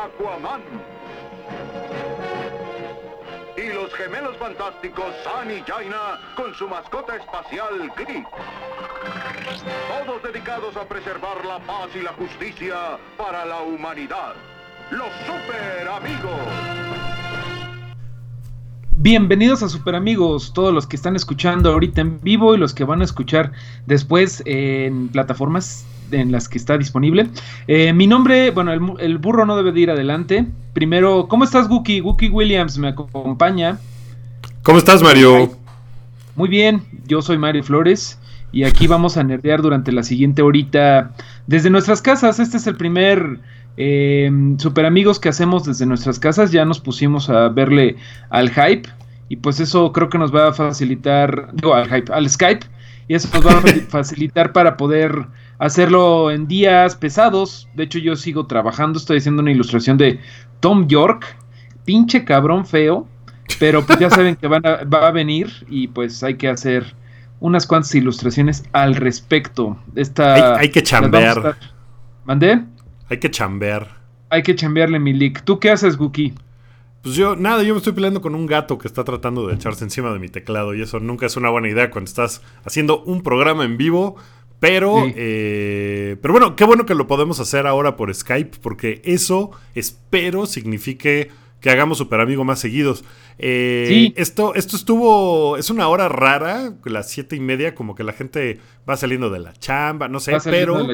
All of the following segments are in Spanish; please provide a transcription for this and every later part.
Aquaman. Y los gemelos fantásticos San y Jaina con su mascota espacial Gris. Todos dedicados a preservar la paz y la justicia para la humanidad. Los super amigos. Bienvenidos a Super Amigos, todos los que están escuchando ahorita en vivo y los que van a escuchar después en plataformas en las que está disponible. Eh, mi nombre, bueno, el, el, burro no debe de ir adelante. Primero, ¿cómo estás, Guki? Guki Williams me acompaña. ¿Cómo estás, Mario? Muy bien, yo soy Mario Flores y aquí vamos a nerdear durante la siguiente horita desde nuestras casas. Este es el primer eh, super amigos que hacemos desde nuestras casas. Ya nos pusimos a verle al hype y pues eso creo que nos va a facilitar, digo, al hype, al Skype y eso nos va a facilitar para poder hacerlo en días pesados. De hecho, yo sigo trabajando, estoy haciendo una ilustración de Tom York, pinche cabrón feo, pero pues ya saben que van a, va a venir y pues hay que hacer unas cuantas ilustraciones al respecto. Esta, hay, hay que chambear. ¿Mandé? Hay que chambear. Hay que chambearle mi leak. ¿Tú qué haces, Guki? Pues yo, nada, yo me estoy peleando con un gato que está tratando de echarse encima de mi teclado y eso nunca es una buena idea cuando estás haciendo un programa en vivo. Pero, sí. eh, pero bueno, qué bueno que lo podemos hacer ahora por Skype, porque eso espero signifique que hagamos Super Amigo más seguidos. Eh, sí. esto, esto estuvo, es una hora rara, las siete y media, como que la gente va saliendo de la chamba, no sé, pero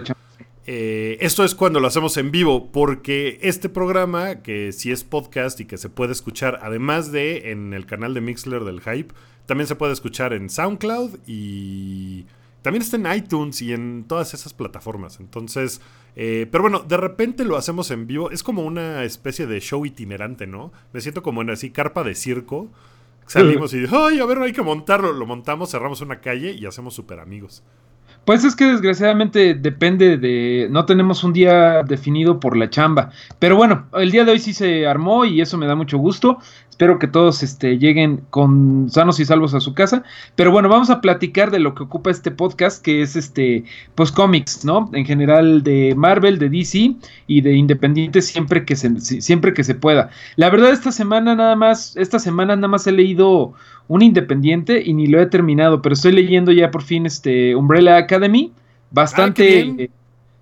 eh, esto es cuando lo hacemos en vivo, porque este programa, que sí es podcast y que se puede escuchar, además de en el canal de Mixler del Hype, también se puede escuchar en SoundCloud y también está en iTunes y en todas esas plataformas. Entonces, eh, pero bueno, de repente lo hacemos en vivo. Es como una especie de show itinerante, ¿no? Me siento como en así, carpa de circo. Salimos y, ay, a ver, hay que montarlo. Lo montamos, cerramos una calle y hacemos super amigos. Pues es que desgraciadamente depende de... No tenemos un día definido por la chamba. Pero bueno, el día de hoy sí se armó y eso me da mucho gusto. Espero que todos este, lleguen con sanos y salvos a su casa. Pero bueno, vamos a platicar de lo que ocupa este podcast, que es este, pues cómics, ¿no? En general de Marvel, de DC y de Independiente siempre que se, siempre que se pueda. La verdad, esta semana nada más, esta semana nada más he leído un Independiente y ni lo he terminado, pero estoy leyendo ya por fin este Umbrella Academy. Bastante. Ah,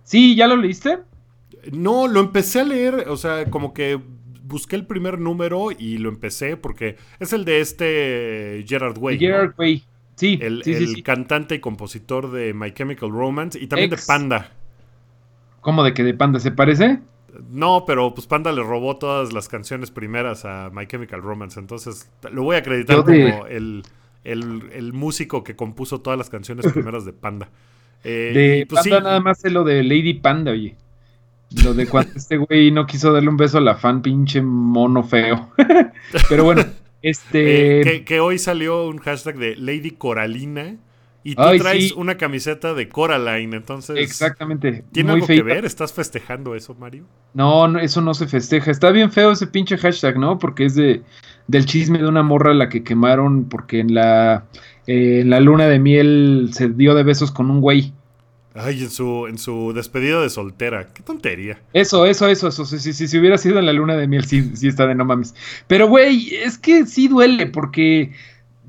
sí, ¿ya lo leíste? No, lo empecé a leer, o sea, como que busqué el primer número y lo empecé porque es el de este Gerard Way. Gerard ¿no? Way, sí. El, sí, el sí, cantante y compositor de My Chemical Romance y también Ex. de Panda. ¿Cómo de que de Panda se parece? No, pero pues Panda le robó todas las canciones primeras a My Chemical Romance, entonces lo voy a acreditar como el, el, el, músico que compuso todas las canciones primeras de Panda. Eh, de pues, Panda nada más es lo de Lady Panda, oye. Lo de cuando este güey no quiso darle un beso a la fan, pinche mono feo. Pero bueno, este. Eh, que, que, hoy salió un hashtag de Lady Coralina. Y tú Ay, traes sí. una camiseta de Coraline, entonces. Exactamente. ¿Tiene algo feita. que ver? ¿Estás festejando eso, Mario? No, no, eso no se festeja. Está bien feo ese pinche hashtag, ¿no? Porque es de del chisme de una morra a la que quemaron porque en la eh, en la luna de miel se dio de besos con un güey. Ay, en su, en su despedida de soltera. Qué tontería. Eso, eso, eso, eso. Si, si, si, hubiera sido en la luna de miel, sí, sí está de no mames. Pero, güey, es que sí duele porque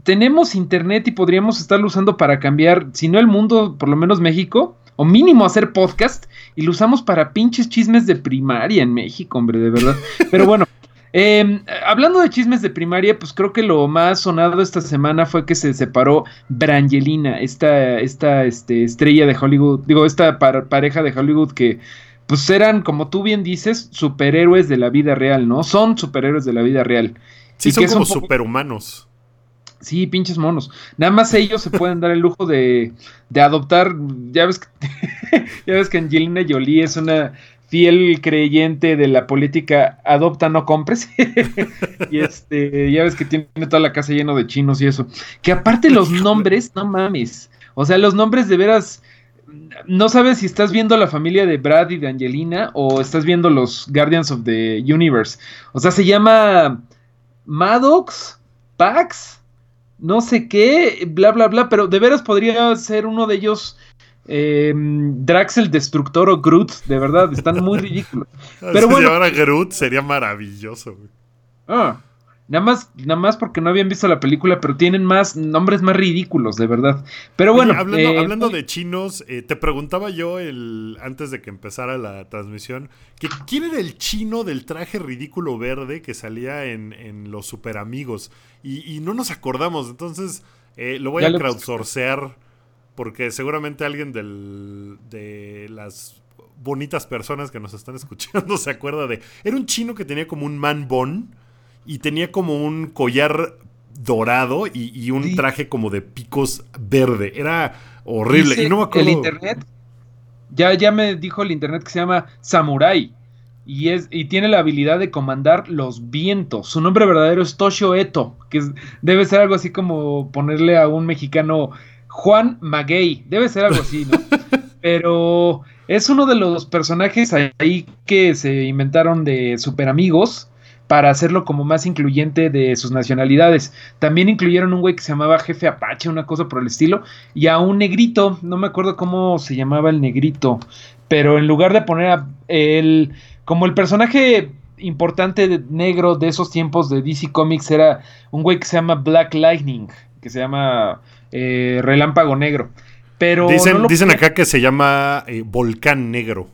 tenemos internet y podríamos estarlo usando para cambiar, si no el mundo, por lo menos México, o mínimo hacer podcast, y lo usamos para pinches chismes de primaria en México, hombre, de verdad. Pero bueno. Eh, hablando de chismes de primaria, pues creo que lo más sonado esta semana fue que se separó Brangelina, esta, esta este, estrella de Hollywood, digo, esta par pareja de Hollywood que pues eran, como tú bien dices, superhéroes de la vida real, ¿no? Son superhéroes de la vida real. Sí, y son como superhumanos. Sí, pinches monos. Nada más ellos se pueden dar el lujo de, de adoptar. Ya ves, que, ya ves que Angelina Jolie es una fiel creyente de la política adopta, no compres. y este, ya ves que tiene toda la casa lleno de chinos y eso. Que aparte los nombres, no mames. O sea, los nombres de veras. No sabes si estás viendo la familia de Brad y de Angelina o estás viendo los Guardians of the Universe. O sea, se llama Maddox, Pax, no sé qué, bla, bla, bla, pero de veras podría ser uno de ellos eh, Drax el Destructor o Groot, de verdad, están muy ridículos. Pero si bueno, a Groot sería maravilloso. Ah, nada más, nada más porque no habían visto la película, pero tienen más nombres más ridículos, de verdad. Pero bueno, hablando, eh, de chinos, eh, te preguntaba yo el antes de que empezara la transmisión que quién era el chino del traje ridículo verde que salía en, los super amigos y, no nos acordamos, entonces eh, lo voy a crowdsourcear porque seguramente alguien del, de las bonitas personas que nos están escuchando se acuerda de... Era un chino que tenía como un man bon y tenía como un collar dorado y, un traje como de picos verde. Era horrible. y no me acuerdo... El internet, ya, ya me dijo el internet que se llama Samurai. Y, es, y tiene la habilidad de comandar los vientos. Su nombre verdadero es Toshio Eto, que debe ser algo así como ponerle a un mexicano Juan Maguey. Debe ser algo así, ¿no? Pero es uno de los personajes ahí que se inventaron de super amigos para hacerlo como más incluyente de sus nacionalidades. También incluyeron un güey que se llamaba Jefe Apache, una cosa por el estilo, y a un negrito, no me acuerdo cómo se llamaba el negrito, pero en lugar de poner a el como el personaje importante negro de esos tiempos de DC Comics era un güey que se llama Black Lightning, que se llama eh, Relámpago Negro. Pero dicen, dicen acá que se llama eh, Volcán Negro.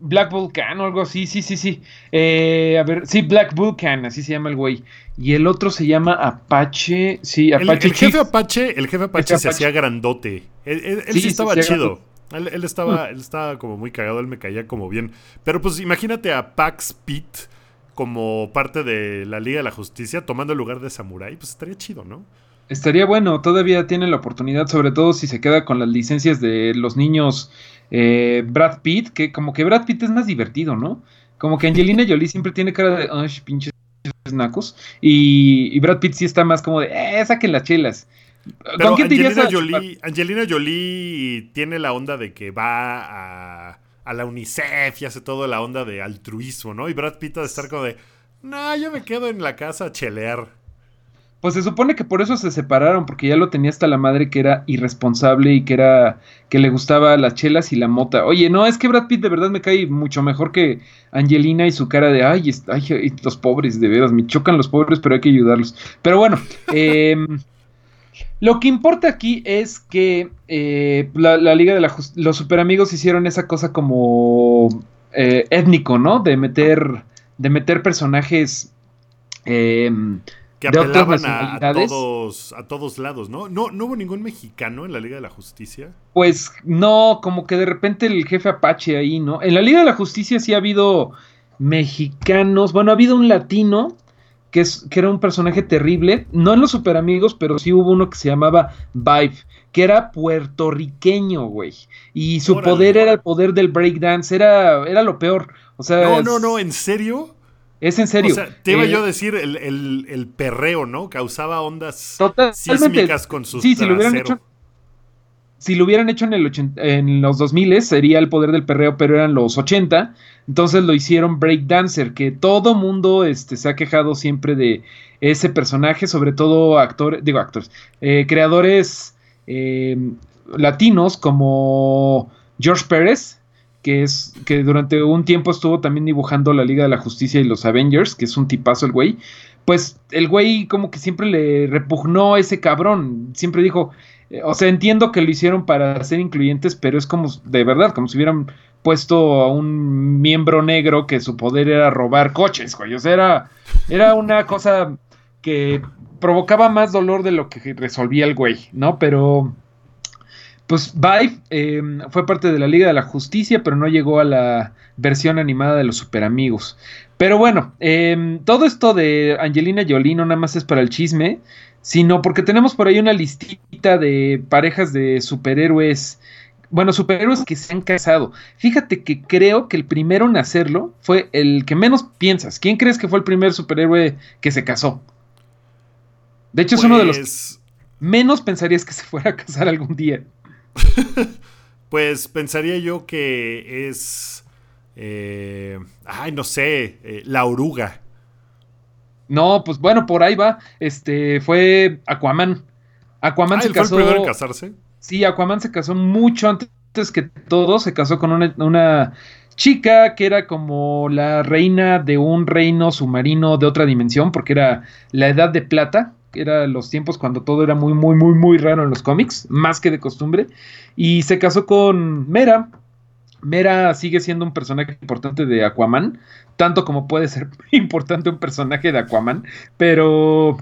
Black Volcán o algo así, sí, sí, sí. Eh, a ver, sí, Black Vulcan, así se llama el güey. Y el otro se llama Apache, sí, Apache. El, jefe Apache, el jefe Apache se hacía grandote. Él, sí, estaba chido. Él, estaba, mm. él estaba como muy cagado, él me caía como bien. Pero pues imagínate a Pax Pit como parte de la Liga de la Justicia tomando el lugar de Samurai, pues estaría chido, ¿no? Estaría bueno, todavía tiene la oportunidad, sobre todo si se queda con las licencias de los niños eh, Brad Pitt, que como que Brad Pitt es más divertido, ¿no? Como que Angelina Jolie siempre tiene cara de, ay, pinches nacos, y, Brad Pitt sí está más como de, eh, saquen las chelas. ¿Con quién Angelina, Jolie, Angelina Jolie tiene la onda de que va a, a la UNICEF y hace toda la onda de altruismo, ¿no? Y Brad Pitt de estar como de, no, yo me quedo en la casa a chelear. Pues se supone que por eso se separaron, porque ya lo tenía hasta la madre que era irresponsable y que era que le gustaba las chelas y la mota. Oye, no, es que Brad Pitt de verdad me cae mucho mejor que Angelina y su cara de ay, ay los pobres, de veras, me chocan los pobres, pero hay que ayudarlos. Pero bueno, em, lo que importa aquí es que eh, la, Liga de la los Super Amigos hicieron esa cosa como eh, étnico, ¿no? De meter, de meter personajes. Que apelaban a, todos, a todos lados, ¿no? ¿no? ¿No hubo ningún mexicano en la Liga de la Justicia? Pues no, como que de repente el jefe Apache ahí, ¿no? En la Liga de la Justicia sí ha habido mexicanos, bueno, ha habido un latino que, es, que era un personaje terrible, no en los super amigos, pero sí hubo uno que se llamaba Vibe, que era puertorriqueño, güey. Y su poder era el poder del breakdance, era, era lo peor. O sea, no, no, no, ¿en serio? Es en serio. O sea, te iba yo a eh, decir el, perreo, ¿no? Causaba ondas sísmicas con sus Sí, si lo hubieran hecho. Si lo hubieran hecho en, el en los 2000 sería el poder del perreo, pero eran los 80. Entonces lo hicieron Breakdancer, que todo mundo este, se ha quejado siempre de ese personaje, sobre todo actores, digo actores, eh, creadores eh, latinos como George Pérez, que es que durante un tiempo estuvo también dibujando la Liga de la Justicia y los Avengers, que es un tipazo el güey. Pues el güey como que siempre le repugnó a ese cabrón, siempre dijo, eh, o sea, entiendo que lo hicieron para ser incluyentes, pero es como de verdad, como si hubieran puesto a un miembro negro que su poder era robar coches, güey. O sea, era, era una cosa que provocaba más dolor de lo que resolvía el güey, ¿no? Pero pues Vive em, fue parte de la Liga de la Justicia, pero no llegó a la versión animada de los Super Amigos. Pero bueno, em, todo esto de Angelina Jolie no nada más es para el chisme, sino porque tenemos por ahí una listita de parejas de superhéroes bueno, superhéroes que se han casado. Fíjate que creo que el primero en hacerlo fue el que menos piensas. ¿Quién crees que fue el primer superhéroe que se casó? De hecho, es uno de los Pues, menos pensarías que se fuera a casar algún día. Pues pensaría yo que es. eh, ay, no sé. eh, la oruga. No, pues bueno, por ahí va. Este fue Aquaman. Aquaman Ah, se ¿él fue el casó. primero en casarse? Sí, Aquaman se casó mucho antes que todo. Se casó con una, una chica que era como la reina de un reino submarino de otra dimensión, porque era la edad de plata. Era los tiempos cuando todo era muy, muy, muy, muy raro en los cómics, más que de costumbre. Y se casó con Mera. Mera sigue siendo un personaje importante de Aquaman, tanto como puede ser importante un personaje de Aquaman, pero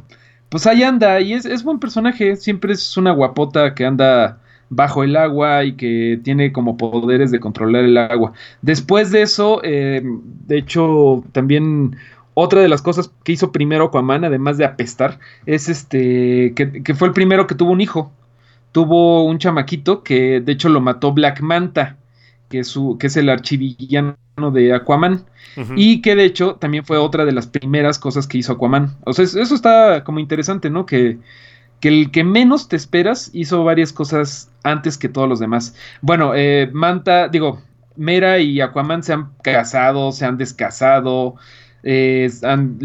pues ahí anda, y es, es buen personaje, siempre es una guapota que anda bajo el agua y que tiene como poderes de controlar el agua. Después de eso, eh, de hecho, también otra de las cosas que hizo primero Aquaman, además de apestar, es este que, que fue el primero que tuvo un hijo. Tuvo un chamaquito que de hecho lo mató Black Manta, que es, su, que es el archivillano de Aquaman. Y que de hecho también fue otra de las primeras cosas que hizo Aquaman. O sea, es- eso está como interesante, ¿no? Que, que el que menos te esperas hizo varias cosas antes que todos los demás. Bueno, eh, Manta, digo, Mera y Aquaman se han casado, se han descasado, eh, han-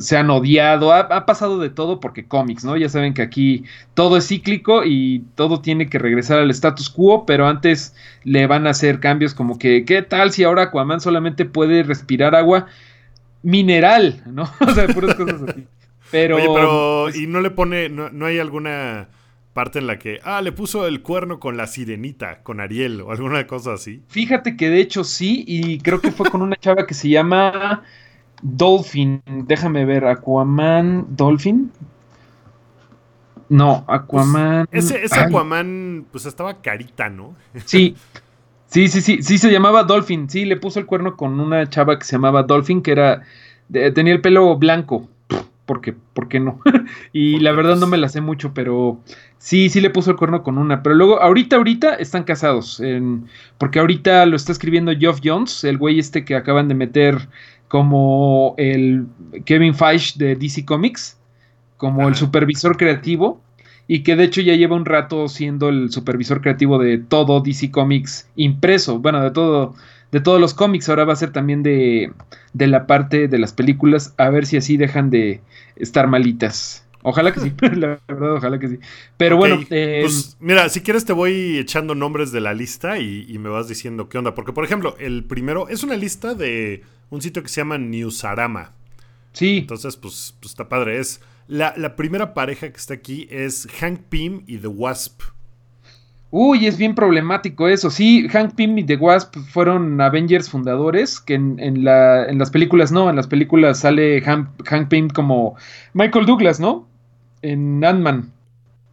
se han odiado, ha, ha pasado de todo porque cómics, ¿no? Ya saben que aquí todo es cíclico y todo tiene que regresar al status quo, pero antes le van a hacer cambios como que, ¿qué tal si ahora Aquaman solamente puede respirar agua mineral, ¿no? O sea, puras cosas así. Pero, Oye, pero. pues, ¿Y no le pone. No, no hay alguna parte en la que. Ah, le puso el cuerno con la sirenita, con Ariel o alguna cosa así? fíjate que de hecho sí, y creo que fue con una chava que se llama Dolphin. Déjame ver, Aquaman, Dolphin. No, Aquaman. Ese, ese Aquaman, pues estaba carita, ¿no? Sí. Sí, sí, sí, sí se llamaba Dolphin. Sí, le puso el cuerno con una chava que se llamaba Dolphin, que era de- tenía el pelo blanco. Porque, ¿por qué no? y la verdad no pues- me la sé mucho, pero sí, sí le puso el cuerno con una. Pero luego, ahorita, ahorita están casados. en- porque ahorita lo está escribiendo Geoff Jones, el güey este que acaban de meter como el Kevin Feige de DC Comics, como el supervisor creativo. Y que de hecho ya lleva un rato siendo el supervisor creativo de todo DC Comics impreso. Bueno, de todo, de todos los cómics. Ahora va a ser también de, de la parte de las películas. A ver si así dejan de estar malitas. Ojalá que sí, la verdad, ojalá que sí. Pero bueno, eh, Pues mira, si quieres te voy echando nombres de la lista y, y me vas diciendo qué onda. Porque, por ejemplo, el primero es una lista de un sitio que se llama Newsarama. sí, Entonces, pues, pues está padre. Es la, la primera pareja que está aquí es Hank Pym y The Wasp. Uy, es bien problemático eso. Sí, Hank Pym y The Wasp fueron Avengers fundadores, que en, en la, en las películas no, en las películas sale Hank, Hank Pym como Michael Douglas, ¿no? En Ant-Man.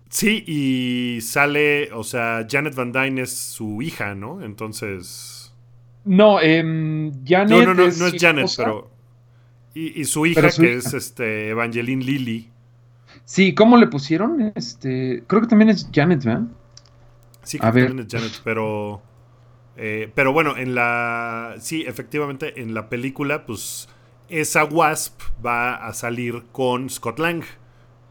Sí, y sale, o sea, Janet Van Dyne es su hija, ¿no? Entonces... No, em, Janet No, no, no, no es Janet, pero... Y, y su hija, su que hija. es este Evangeline Lilly. Sí, ¿cómo le pusieron? Este, creo que también es Janet, ¿verdad? Sí, A creo que ver. también es Janet, pero... eh, pero bueno, en la... Sí, efectivamente, en la película, pues esa Wasp va a salir con Scott Lang,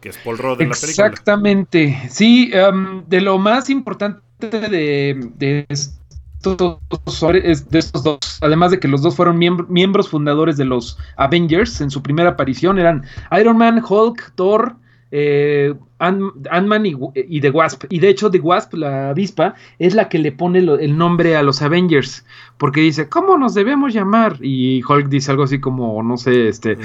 que es Paul Rudd en la película. Exactamente. Sí, em, de lo más importante de, de es- de estos dos, además de que los dos fueron miembr- miembros fundadores de los Avengers en su primera aparición, eran Iron Man, Hulk, Thor, eh, Ant- Ant-Man y, The Wasp. Y de hecho, The Wasp, la avispa, es la que le pone el nombre a los Avengers. Porque dice, ¿cómo nos debemos llamar? Y Hulk dice algo así como, no sé, este,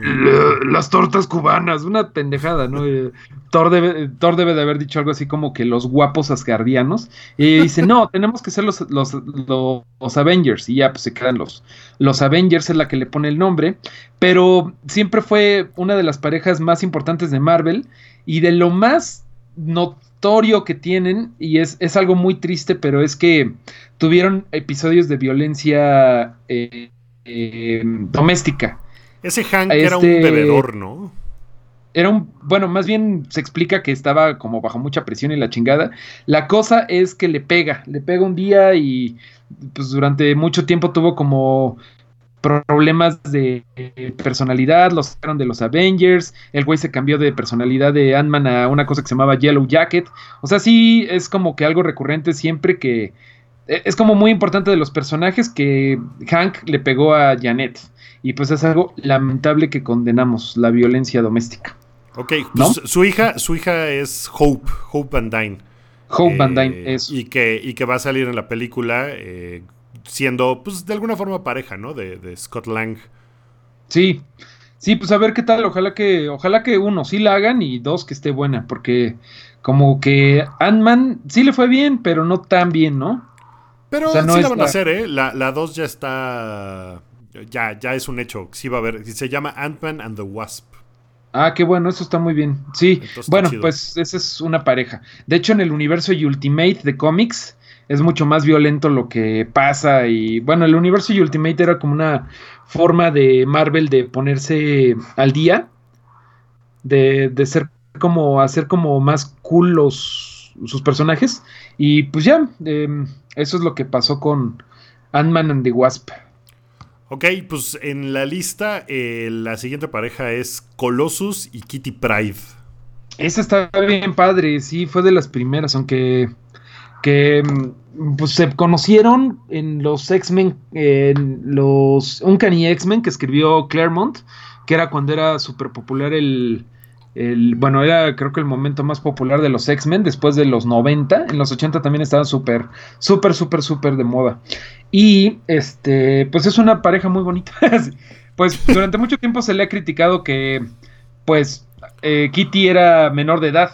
"La- las tortas cubanas, una pendejada, ¿no? Eh, Thor, debe, de haber dicho algo así como que los guapos asgardianos. Y dice, no, tenemos que ser los, los, los, los Avengers. Y ya pues se quedan los, los Avengers, es la que le pone el nombre. Pero siempre fue una de las parejas más importantes de Marvel y de lo más notorio que tienen, y es, es algo muy triste, pero es que tuvieron episodios de violencia eh, eh, doméstica. Ese Hank era un Este- bebedor, ¿no? era un, bueno, más bien se explica que estaba como bajo mucha presión y la chingada. La cosa es que le pega, le pega un día y pues durante mucho tiempo tuvo como problemas de personalidad, los sacaron de los Avengers, el güey se cambió de personalidad de Ant-Man a una cosa que se llamaba Yellow Jacket. O sea, sí es como que algo recurrente siempre que e, es como muy importante de los personajes que Hank le pegó a Janet. Y pues es algo lamentable que condenamos, la violencia doméstica. Ok, pues su hija, su hija es Hope, Hope Van Dyne. Hope Van Dyne eh, es. Y que, y que va a salir en la película eh, siendo, pues, de alguna forma pareja, ¿no? De, de, Scott Lang. Sí, sí, pues a ver qué tal. Ojalá que, ojalá que uno sí la hagan y dos que esté buena, porque como que Ant-Man sí le fue bien, pero no tan bien, ¿no? Pero no sí la van a hacer, ¿eh? La, la dos ya está. Ya, ya es un hecho. Sí va a haber. Se llama Ant-Man and the Wasp. Ah, qué bueno, eso está muy bien. Sí, bueno, pues esa es una pareja. De hecho, en el universo Ultimate de cómics es mucho más violento lo que pasa y bueno, el universo Ultimate era como una forma de Marvel de ponerse al día, de, de ser como, hacer como más cool los, sus personajes y pues ya, em, eso es lo que pasó con Ant-Man and the Wasp. Ok, pues en la lista eh, la siguiente pareja es Colossus y Kitty Pride. Esa está bien padre, sí, fue de las primeras, aunque que mm, pues, se conocieron en los X-Men, en los Uncanny X-Men que escribió Claremont, que era cuando era súper popular el, el, bueno, era creo que el momento más popular de los X-Men después de los 90, en los 80 también estaban súper, súper, súper, súper de moda. Y este, pues es una pareja muy bonita. pues durante mucho tiempo se le ha criticado que, pues, eh, Kitty era menor de edad.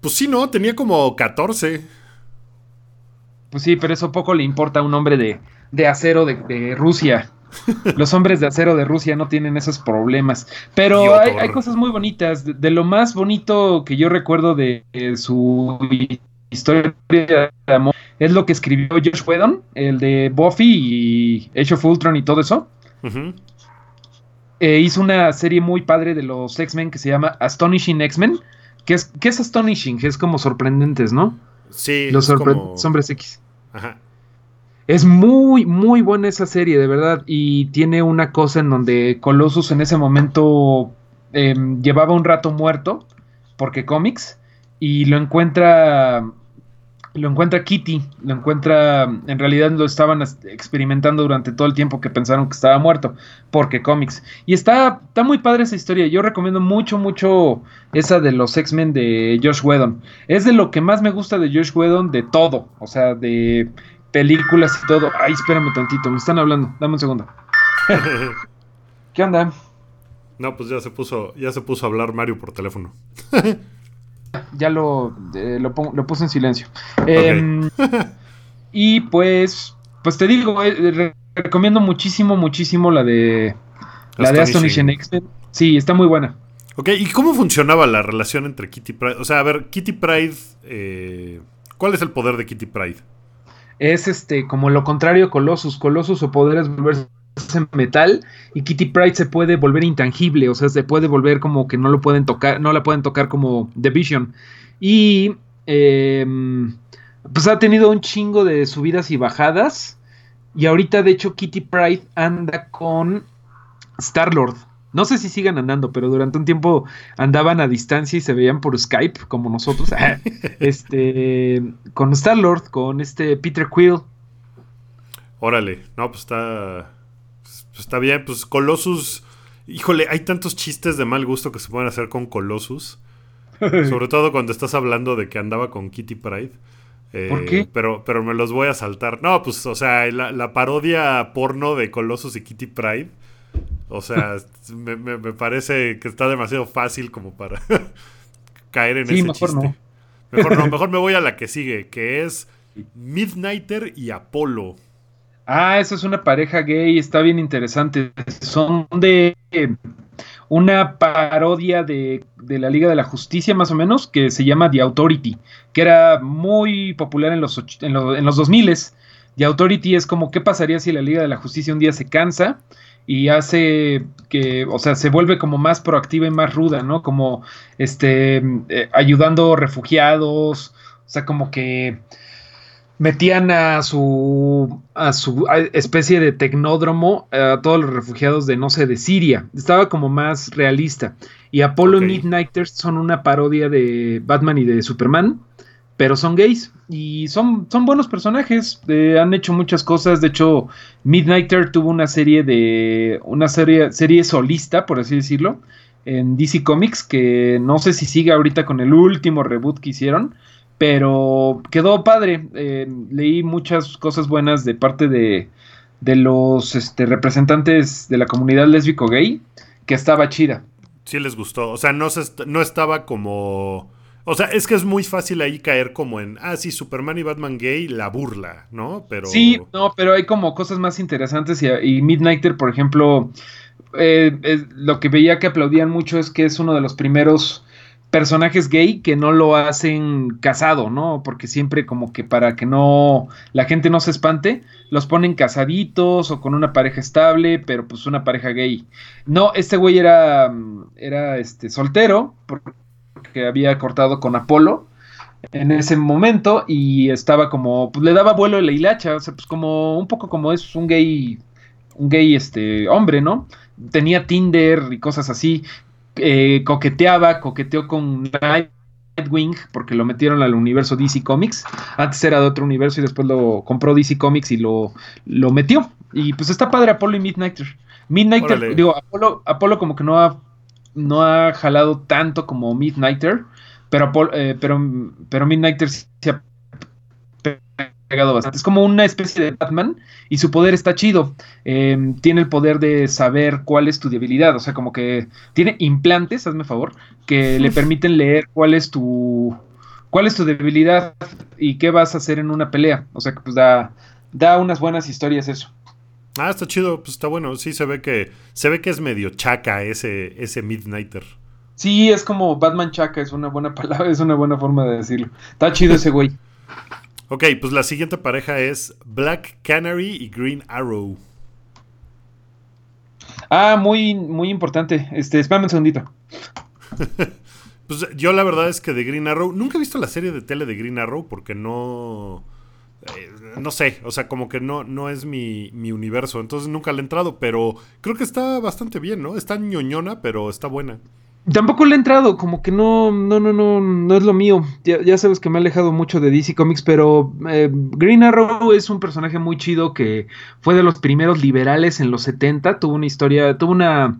Pues sí, no, tenía como 14. Pues sí, pero eso poco le importa a un hombre de, de acero de, Rusia. Los hombres de acero de Rusia no tienen esos problemas. Pero hay, cosas muy bonitas. De, lo más bonito que yo recuerdo de su historia de amor es lo que escribió Josh Whedon, el de Buffy y Age of Ultron y todo eso. Eh, hizo una serie muy padre de los X-Men que se llama Astonishing X-Men. Que es, que es astonishing, es como sorprendentes, ¿no? Sí. Los hombres X. Ajá. Es muy, muy buena esa serie, de verdad. Y tiene una cosa en donde Colossus en ese momento em, llevaba un rato muerto, porque cómics, y lo encuentra lo encuentra Kitty, lo encuentra, en realidad lo estaban experimentando durante todo el tiempo que pensaron que estaba muerto, porque cómics. Y está, está muy padre esa historia, yo recomiendo mucho, mucho esa de los X-Men de Josh Whedon. Es de lo que más me gusta de Josh Whedon, de todo, o sea, de películas y todo. Ay, espérame tantito, me están hablando, dame un segundo. ¿Qué onda? No, pues ya se puso, ya se puso a hablar Mario por teléfono. ya lo, eh, lo, puse en silencio. Em, y pues, pues te digo, eh, recomiendo muchísimo, muchísimo la de la de Astonishing X-Men. Sí, está muy buena. Ok, ¿y cómo funcionaba la relación entre Kitty Pride? O sea, a ver, Kitty Pride, eh, ¿cuál es el poder de Kitty Pride? Es este, como lo contrario a Colossus. Colossus su poder es volverse en metal y Kitty Pride se puede volver intangible, o sea, se puede volver como que no lo pueden tocar, no la pueden tocar como The Vision. Y em, pues ha tenido un chingo de subidas y bajadas. Y ahorita, de hecho, Kitty Pride anda con Star Lord. No sé si sigan andando, pero durante un tiempo andaban a distancia y se veían por Skype, como nosotros. este, con Star Lord, con este Peter Quill. Órale, no, pues está pues está bien, pues Colossus. Híjole, hay tantos chistes de mal gusto que se pueden hacer con Colossus. Sobre todo cuando estás hablando de que andaba con Kitty Pride. Eh, ¿Por qué? Pero, pero me los voy a saltar. No, pues, o sea, la, parodia porno de Colossus y Kitty Pride. O sea, me, parece que está demasiado fácil como para caer en ese chiste. No. Mejor no, mejor me voy a la que sigue, que es Midnighter y Apolo. Ah, esa es una pareja gay, está bien interesante. Son de una parodia de, la Liga de la Justicia, más o menos, que se llama The Authority, que era muy popular en los, en, en los 2000 The Authority es como qué pasaría si la Liga de la Justicia un día se cansa y hace que, o sea, se vuelve como más proactiva y más ruda, ¿no? Como, este, eh, ayudando refugiados, o sea, como que metían a su, a su especie de tecnódromo a todos los refugiados de, no sé, de Siria. Estaba como más realista. Y Apollo y Midnighters son una parodia de Batman y de Superman, pero son gays y son, son buenos personajes. Eh, han hecho muchas cosas. De hecho, Midnighter tuvo una serie de. una serie, serie solista, por así decirlo, en DC Comics, que no sé si sigue ahorita con el último reboot que hicieron pero quedó padre. Eh, leí muchas cosas buenas de parte de, de los este, representantes de la comunidad lésbico gay, que estaba chida. Sí les gustó. O sea, no, no estaba como... O sea, es que es muy fácil ahí caer como en, ah, sí, Superman y Batman gay, la burla, ¿no? Pero... Sí, no, pero hay como cosas más interesantes y, y Midnighter, por ejemplo, eh, lo que veía que aplaudían mucho es que es uno de los primeros personajes gay que no lo hacen casado, ¿no? Porque siempre como que para que no la gente no se espante, los ponen casaditos o con una pareja estable, pero pues una pareja gay. No, este güey era era este soltero porque había cortado con Apolo en ese momento y estaba como pues le daba vuelo a la hilacha, o sea, pues como un poco como es un gay un gay este hombre, ¿no? Tenía Tinder y cosas así. Eh, coqueteaba, coqueteó con Nightwing porque lo metieron al universo DC Comics. Antes era de otro universo y después lo compró DC Comics y lo, lo metió. Y pues está padre Apolo y Midnighter. Midnighter, digo, Apolo, Apolo como que no ha, no ha jalado tanto como Midnighter, pero, eh, pero, pero Midnighter sí ha pegado bastante. Es como una especie de Batman y su poder está chido. Em, tiene el poder de saber cuál es tu debilidad. O sea, como que tiene implantes, hazme favor, que le permiten leer cuál es tu cuál es tu debilidad y qué vas a hacer en una pelea. O sea, que pues da, da unas buenas historias eso. Ah, está chido, pues está bueno. Sí, se ve que se ve que es medio chaca ese, ese Midnighter. Sí, es como Batman chaca, es una buena palabra, es una buena forma de decirlo. Está chido ese güey. Ok, pues la siguiente pareja es Black Canary y Green Arrow. Ah, muy, muy importante. Este, espérame un segundito. pues yo la verdad es que de Green Arrow, nunca he visto la serie de tele de Green Arrow porque no... Eh, no sé, o sea, como que no, no es mi, mi, universo, entonces nunca le he entrado, pero creo que está bastante bien, ¿no? Está ñoñona, pero está buena. Tampoco le he entrado, como que no, no, no, no, no es lo mío. Ya, sabes que me he alejado mucho de DC Comics, pero eh, Green Arrow es un personaje muy chido que fue de los primeros liberales en los 70. Tuvo una historia, tuvo una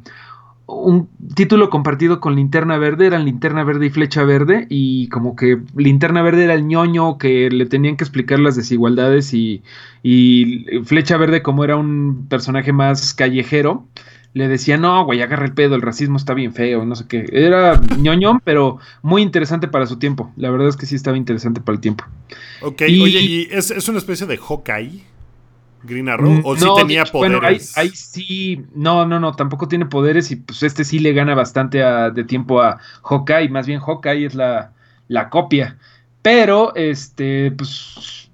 un título compartido con Linterna Verde, eran Linterna Verde y Flecha Verde, y como que Linterna Verde era el ñoño que le tenían que explicar las desigualdades y, y Flecha Verde como era un personaje más callejero le decía, no, güey, agarra el pedo, el racismo está bien feo, no sé qué. Era ñoñón, pero muy interesante para su tiempo. La verdad es que sí estaba interesante para el tiempo. Ok, oye, ¿y es, una especie de Hawkeye? Green Arrow, o sí tenía poderes. Bueno, ahí, sí, no, no, no, tampoco tiene poderes y pues este sí le gana bastante de tiempo a Hawkeye, más bien Hawkeye es la, la copia, pero este, pues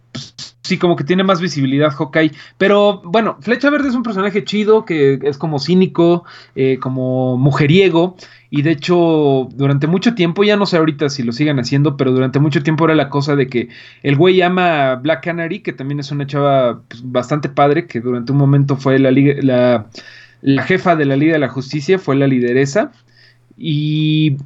sí, como que tiene más visibilidad Hawkeye. Pero bueno, Flecha Verde es un personaje chido, que es como cínico, eh, como mujeriego. Y de hecho, durante mucho tiempo, ya no sé ahorita si lo sigan haciendo, pero durante mucho tiempo era la cosa de que el güey llama a Black Canary, que también es una chava pues, bastante padre, que durante un momento fue la jefa de la Liga de la Justicia, fue la lideresa. Y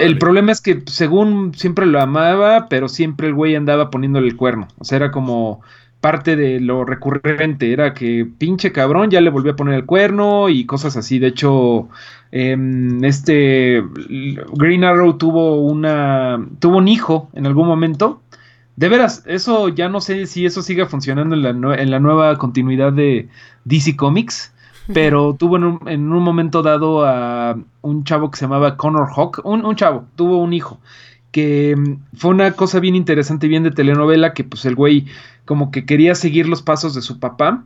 el problema es que según siempre lo amaba, pero siempre el güey andaba poniéndole el cuerno. O sea, era como parte de lo recurrente, era que pinche cabrón ya le volvió a poner el cuerno y cosas así. De hecho, em, este Green Arrow tuvo una tuvo un hijo en algún momento. De veras, eso ya no sé si eso siga funcionando en la, en la nueva continuidad de DC Comics pero tuvo en un, momento dado a un chavo que se llamaba Connor Hawk, un, chavo, tuvo un hijo, que mm, fue una cosa bien interesante, bien de telenovela, que pues el güey como que quería seguir los pasos de su papá,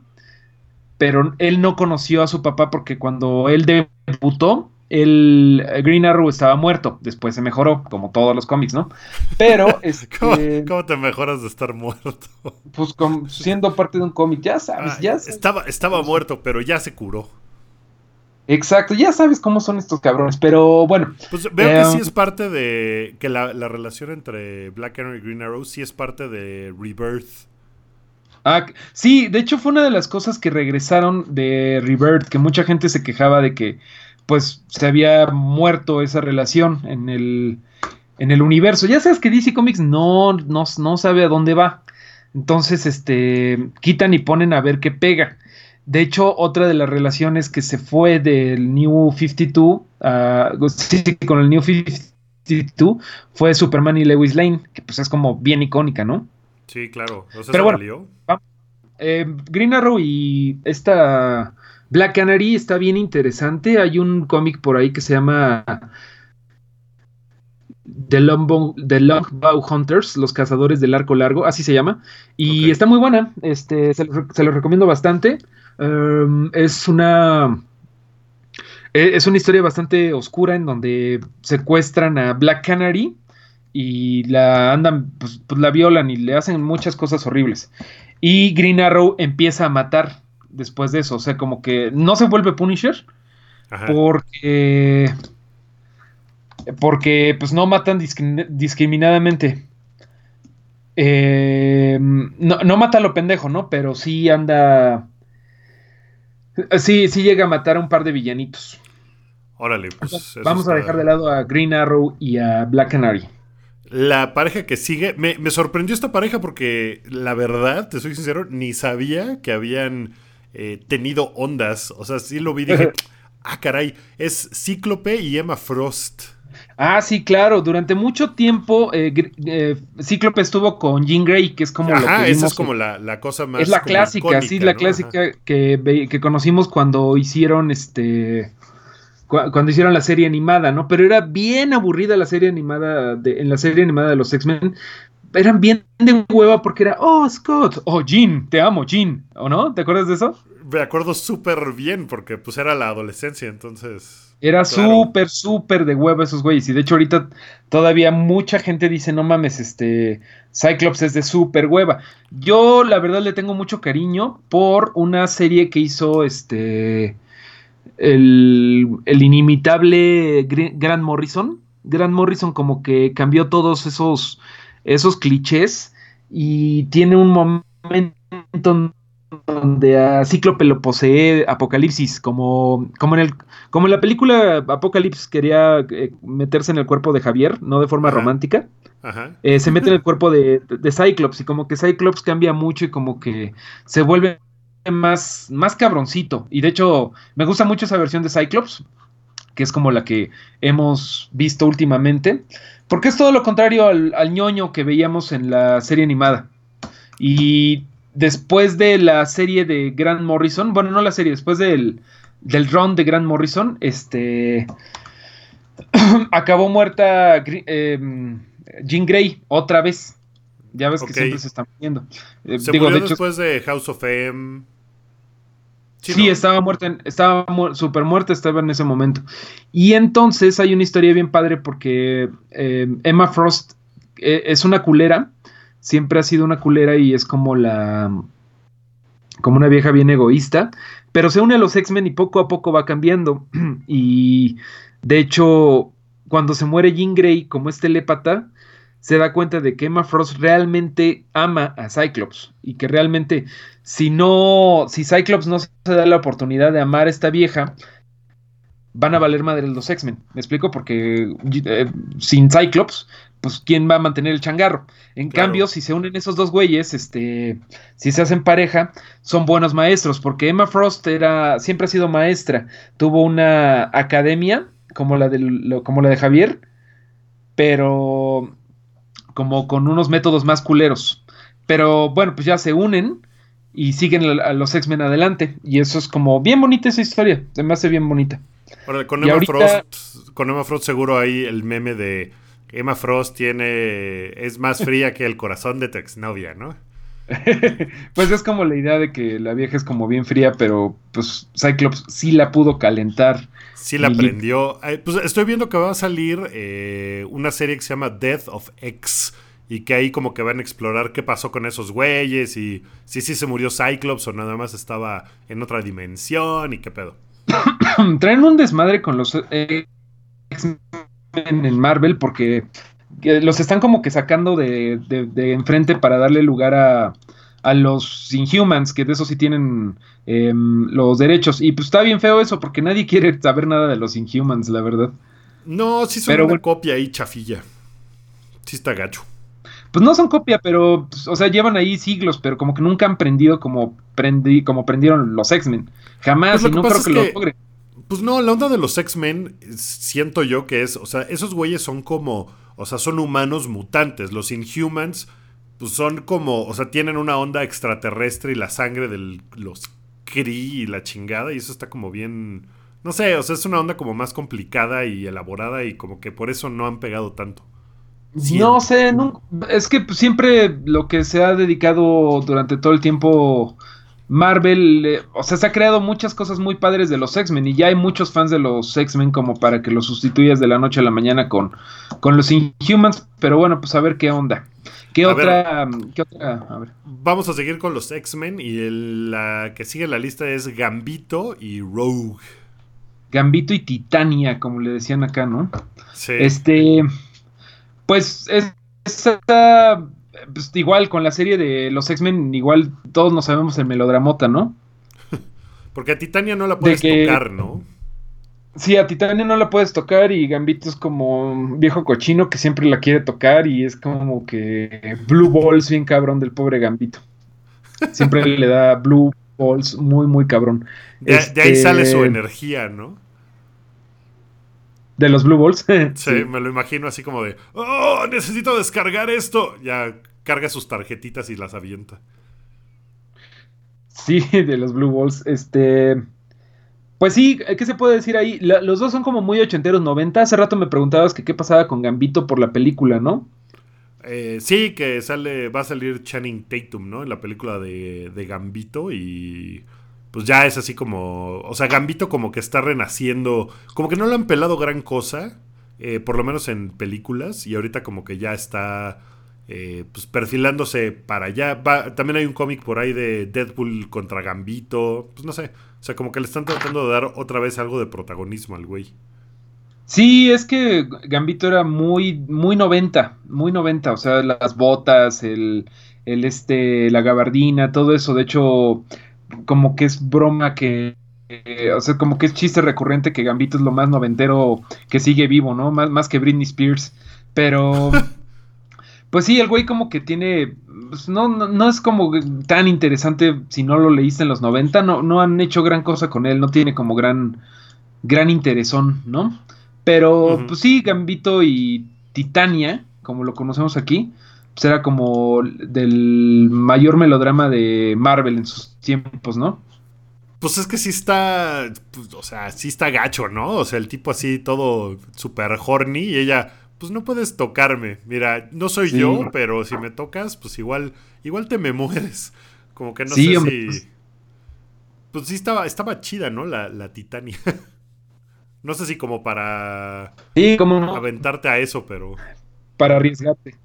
pero él no conoció a su papá porque cuando él debutó, el Green Arrow estaba muerto. Después se mejoró, como todos los cómics, ¿no? Pero. Este, ¿Cómo, te mejoras de estar muerto? Pues siendo parte de un cómic, ya sabes, ah, ya Estaba, estaba muerto, pero ya se curó. Exacto, ya sabes cómo son estos cabrones, pero bueno. Pues veo que sí em, es parte de. Que la, relación entre Black Canary y Green Arrow sí es parte de Rebirth. Ah, sí, de hecho fue una de las cosas que regresaron de Rebirth, que mucha gente se quejaba de que pues se había muerto esa relación en el, en el universo. Ya sabes que DC Comics no, no, no sabe a dónde va. Entonces, este, quitan y ponen a ver qué pega. De hecho, otra de las relaciones que se fue del New 52 con el New 52 fue Superman y Lewis Lane, que pues es como bien icónica, ¿no? Sí, claro. Pero bueno, eh, Green Arrow y esta Black Canary está bien interesante. Hay un cómic por ahí que se llama The, Longbow, The Longbow Hunters, los cazadores del arco largo, así se llama. Y está muy buena, este, se, lo, recomiendo bastante. Um, es una... E, es una historia bastante oscura en donde secuestran a Black Canary y la andan, pues, pues la violan y le hacen muchas cosas horribles. Y Green Arrow empieza a matar después de eso. O sea, como que no se vuelve Punisher porque porque pues no matan discriminadamente. Eh, no, mata a lo pendejo, ¿no? Pero sí anda. Sí, sí llega a matar a un par de villanitos. Órale, pues. Vamos a dejar de lado a Green Arrow y a Black Canary. La pareja que sigue. Me, me sorprendió esta pareja porque, la verdad, te soy sincero, ni sabía que habían eh, tenido ondas. O sea, sí lo vi y dije, ah, caray, es Cíclope y Emma Frost. Ah, sí, claro. Durante mucho tiempo eh, eh, Cíclope estuvo con Jean Grey, que es como Ajá, que esa es como la, cosa más. Es la clásica, sí, la clásica que, que, conocimos cuando hicieron este. cuando hicieron la serie animada, ¿no? Pero era bien aburrida la serie animada de, en la serie animada de los X-Men eran bien de hueva porque era, oh, Scott, oh, Jean, te amo, Jean, ¿o no? ¿Te acuerdas de eso? Me acuerdo súper bien porque pues era la adolescencia, entonces... Era súper, súper de hueva esos güeyes. Y de hecho ahorita todavía mucha gente dice, no mames, este, Cyclops es de súper hueva. Yo la verdad le tengo mucho cariño por una serie que hizo este... El, el inimitable Grant Morrison. Grant Morrison como que cambió todos esos esos clichés y tiene un momento donde a Cíclope lo posee Apocalipsis, como, como, en el, como en la película Apocalipsis quería eh, meterse en el cuerpo de Javier, no de forma romántica. Eh, se mete en el cuerpo de, de, Cyclops y como que Cyclops cambia mucho y como que se vuelve más, más cabroncito. Y de hecho me gusta mucho esa versión de Cyclops, que es como la que hemos visto últimamente. Porque es todo lo contrario al, ñoño que veíamos en la serie animada. Y después de la serie de Grant Morrison, bueno, no la serie, después del, del run de Grant Morrison, este. acabó muerta em, Jean Grey otra vez. Ya ves que siempre se están viendo. Eh, se murió después de House of M. Sí, estaba muerta, estaba súper muerta, estaba en ese momento. Y entonces hay una historia bien padre porque eh, Emma Frost eh, es una culera, siempre ha sido una culera y es como la... como una vieja bien egoísta, pero se une a los X-Men y poco a poco va cambiando. y de hecho, cuando se muere Jean Grey como es telépata, se da cuenta de que Emma Frost realmente ama a Cyclops y que realmente si no, si Cyclops no se da la oportunidad de amar a esta vieja, van a valer madre los X-Men. ¿Me explico? Porque eh, sin Cyclops, pues ¿quién va a mantener el changarro? En cambio, si se unen esos dos güeyes, este, si se hacen pareja, son buenos maestros, porque Emma Frost era, siempre ha sido maestra, tuvo una academia como la de, como la de Javier, pero como con unos métodos más culeros. Pero bueno, pues ya se unen y siguen a los X-Men adelante. Y eso es como bien bonita esa historia. Se me hace bien bonita. con, Emma Frost, con Emma Frost seguro hay el meme de Emma Frost tiene es más fría que el corazón de tu exnovia, ¿no? pues es como la idea de que la vieja es como bien fría, pero pues Cyclops sí la pudo calentar. Sí la aprendió. Pues estoy viendo que va a salir eh, una serie que se llama Death of X y que ahí como que van a explorar qué pasó con esos güeyes y si sí se murió Cyclops o nada más estaba en otra dimensión y qué pedo. Traen un desmadre con los X-Men en Marvel porque los están como que sacando de, enfrente para darle lugar a, a, los Inhumans, que de eso sí tienen em, los derechos. Y pues está bien feo eso, porque nadie quiere saber nada de los Inhumans, la verdad. No, sí son una copia ahí, chafilla. Sí está gacho. Pues no son copia, pero, pues, o sea, llevan ahí siglos, pero como que nunca han prendido como, prendí, como prendieron los X-Men. Jamás, pues y no creo que, lo logren. Pues no, la onda de los X-Men, siento yo que es, o sea, esos güeyes son como o sea, son humanos mutantes. Los Inhumans, pues son como, o sea, tienen una onda extraterrestre y la sangre de los Kree y la chingada. Y eso está como bien. No sé, o sea, es una onda como más complicada y elaborada y como que por eso no han pegado tanto. No sé, es que siempre lo que se ha dedicado durante todo el tiempo Marvel, eh, o sea, se ha creado muchas cosas muy padres de los X-Men y ya hay muchos fans de los X-Men como para que los sustituyas de la noche a la mañana con, con los Inhumans, pero bueno, pues a ver qué onda. ¿Qué, otra, ¿qué otra? Vamos a seguir con los X-Men y la que sigue en la lista es Gambito y Rogue. Gambito y Titania, como le decían acá, ¿no? Sí. Este, pues es, pues igual con la serie de los X-Men, igual todos nos sabemos el melodramota, ¿no? Porque a Titania no la puedes tocar, ¿no? Sí, a Titania no la puedes tocar y Gambito es como un viejo cochino que siempre la quiere tocar y es como que Blue Balls bien cabrón del pobre Gambito. Siempre le da Blue Balls muy, muy cabrón. De, ahí sale su este, energía, ¿no? De los Blue Balls. sí, me lo imagino así como de, oh, necesito descargar esto. Ya carga sus tarjetitas y las avienta. Sí, de los Blue Balls. Este. Pues sí, ¿qué se puede decir ahí? los dos son como muy ochenteros, 90. Hace rato me preguntabas que qué pasaba con Gambito por la película, ¿no? Eh, sí, que sale, va a salir Channing Tatum, ¿no? En la película de, de Gambito y pues ya es así como, o sea, Gambito como que está renaciendo, como que no lo han pelado gran cosa, eh, por lo menos en películas, y ahorita como que ya está eh, pues perfilándose para allá. también hay un cómic por ahí de Deadpool contra Gambito, pues no sé, o sea, como que le están tratando de dar otra vez algo de protagonismo al güey. Sí, es que Gambito era muy, muy 90, muy 90, o sea, las botas, el, el este, la gabardina, todo eso, de hecho como que es broma que o sea, como que es chiste recurrente que Gambito es lo más noventero que sigue vivo, ¿no? Más, más que Britney Spears. Pero, pues sí, el güey como que tiene, pues no, no, es como tan interesante si no lo leíste en los 90, no, no han hecho gran cosa con él, no tiene como gran, gran interesón, ¿no? Pero, pues sí, Gambito y Titania, como lo conocemos aquí, pues era como del mayor melodrama de Marvel en sus tiempos, ¿no? Pues es que sí está, pues, o sea, sí está gacho, ¿no? O sea, el tipo así todo súper horny y ella, pues no puedes tocarme. Mira, no soy yo, pero si me tocas, pues igual, igual te me mueres. Como que no sé si... Pues, pues sí estaba, estaba chida, ¿no? La, la Titania. no sé si como para... Sí, como Aventarte a eso, pero... Para arriesgarte.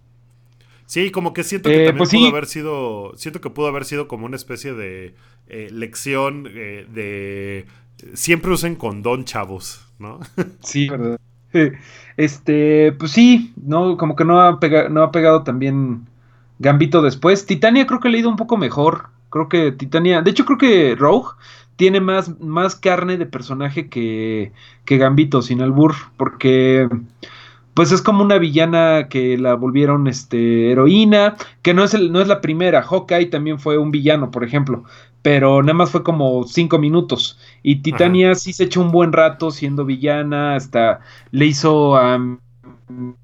Sí, como que siento que eh, también pues pudo haber sido. Siento que pudo haber sido como una especie de eh, lección eh, de. Siempre usen condón, chavos, ¿no? Sí, verdad. Este, pues sí, no, como que no ha, pegado, no ha pegado también Gambito después. Titania creo que le ha ido un poco mejor. Creo que Titania. De hecho, creo que Rogue tiene más, más carne de personaje que, que Gambito, sin albur. Porque pues es como una villana que la volvieron este, heroína, que no es, el, no es la primera, Hawkeye también fue un villano, por ejemplo, pero nada más fue como cinco minutos, y Titania sí se echó un buen rato siendo villana, hasta le hizo a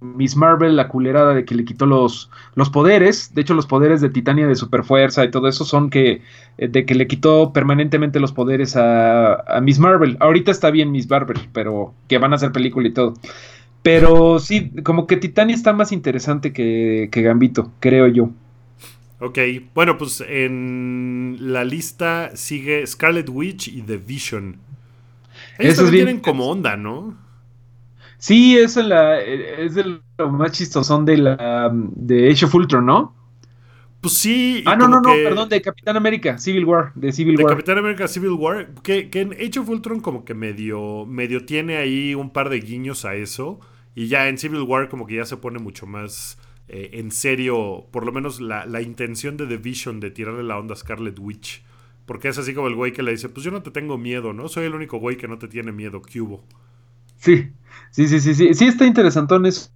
Miss Marvel la culerada de que le quitó los, los poderes, de hecho los poderes de Titania de superfuerza y todo eso son que, eh, de que le quitó permanentemente los poderes a, a Miss Marvel, ahorita está bien Miss Marvel, pero que van a hacer película y todo. Pero sí, como que Titania está más interesante que, Gambito, creo yo. Ok, bueno, pues en la lista sigue Scarlet Witch y The Vision. Ellos también tienen como onda, ¿no? Sí, es, la, es de lo más chistosón de la de Age of Ultron, ¿no? Pues sí. Ah, no, no, no, perdón, de Capitán América, Civil War, de Civil de War. Capitán América Civil War, que, que en Age of Ultron como que medio, medio tiene ahí un par de guiños a eso. Y ya en Civil War como que ya se pone mucho más eh, en serio, por lo menos la, la, intención de The Vision de tirarle la onda a Scarlet Witch. Porque es así como el güey que le dice, pues yo no te tengo miedo, ¿no? Soy el único güey que no te tiene miedo, Cubo. Sí, sí, sí, sí, sí, sí está interesantón eso,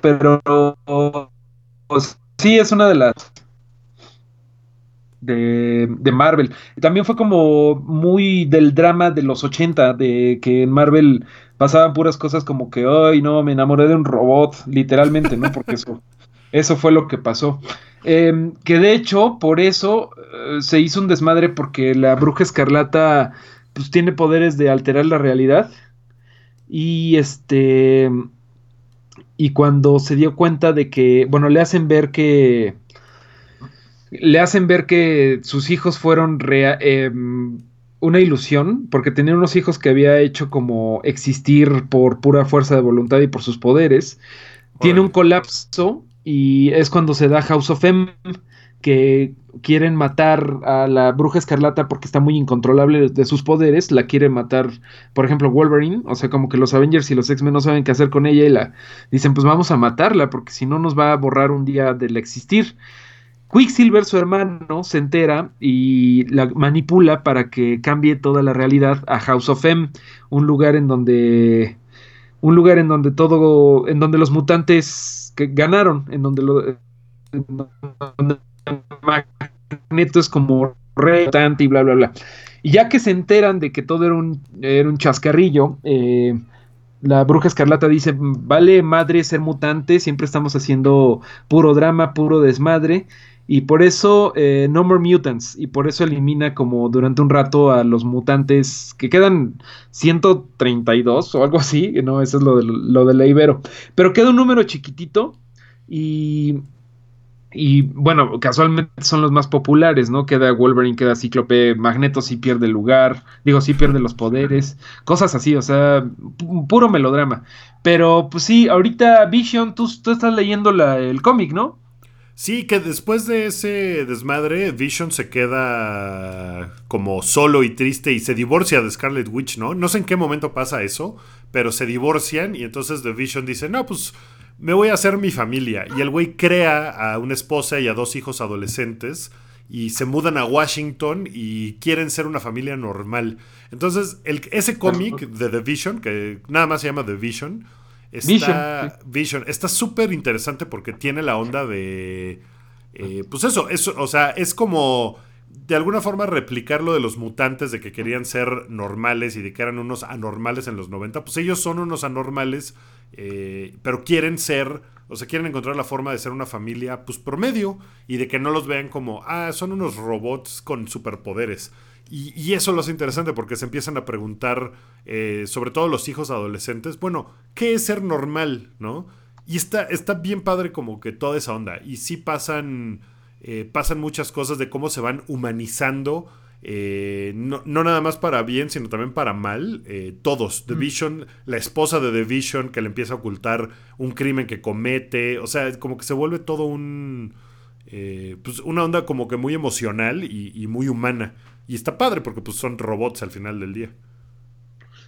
pero sí es una de las de, de, Marvel. También fue como muy del drama de los 80, de que en Marvel pasaban puras cosas como que, ay, no, me enamoré de un robot, literalmente, ¿no? Porque eso, eso fue lo que pasó. Eh, que de hecho, por eso eh, se hizo un desmadre porque la bruja escarlata pues tiene poderes de alterar la realidad. Y este... Y cuando se dio cuenta de que, bueno, le hacen ver que le hacen ver que sus hijos fueron eh, una ilusión, porque tenía unos hijos que había hecho como existir por pura fuerza de voluntad y por sus poderes. Tiene un colapso y es cuando se da House of M, que quieren matar a la bruja escarlata porque está muy incontrolable de sus poderes, la quiere matar, por ejemplo, Wolverine, o sea, como que los Avengers y los X-Men no saben qué hacer con ella y la dicen, pues vamos a matarla porque si no nos va a borrar un día del existir. Quicksilver, su hermano, se entera y la manipula para que cambie toda la realidad a House of M, un lugar en donde un lugar en donde todo en donde los mutantes que ganaron, en donde lo en Magneto es como rey y bla bla bla. Y ya que se enteran de que todo era un, era un chascarrillo, eh, la bruja escarlata dice, vale madre ser mutante, siempre estamos haciendo puro drama, puro desmadre, y por eso eh, No More Mutants. Y por eso elimina como durante un rato a los mutantes que quedan 132 o algo así. No, eso es lo de, lo de Ibero. Pero queda un número chiquitito. Y, y bueno, casualmente son los más populares, ¿no? Queda Wolverine, queda Cíclope, Magneto sí pierde el lugar, digo, sí pierde los poderes, cosas así, o sea, puro melodrama. Pero pues sí, ahorita Vision, tú, tú estás leyendo el cómic, ¿no? Sí, que después de ese desmadre, Vision se queda como solo y triste y se divorcia de Scarlet Witch, ¿no? No sé en qué momento pasa eso, pero se divorcian y entonces The Vision dice, no, pues me voy a hacer mi familia. Y el güey crea a una esposa y a dos hijos adolescentes y se mudan a Washington y quieren ser una familia normal. Entonces, el, ese cómic de The Vision, que nada más se llama The Vision, Está, Vision. Está súper interesante porque tiene la onda de. Eh, pues eso, eso, o sea, es como de alguna forma replicar lo de los mutantes de que querían ser normales y de que eran unos anormales en los 90. Pues ellos son unos anormales, eh, pero quieren ser, o sea, quieren encontrar la forma de ser una familia, pues promedio y de que no los vean como, ah, son unos robots con superpoderes. Y, eso lo hace interesante porque se empiezan a preguntar, eh, sobre todo los hijos adolescentes, bueno, ¿qué es ser normal? ¿No? Y está, está bien padre como que toda esa onda. Y sí pasan, eh, pasan muchas cosas de cómo se van humanizando. Eh, no, nada más para bien, sino también para mal. todos. The mm. Vision, la esposa de The Vision que le empieza a ocultar un crimen que comete. O sea, como que se vuelve todo un... pues una onda como que muy emocional y muy humana. Y está padre porque pues son robots al final del día.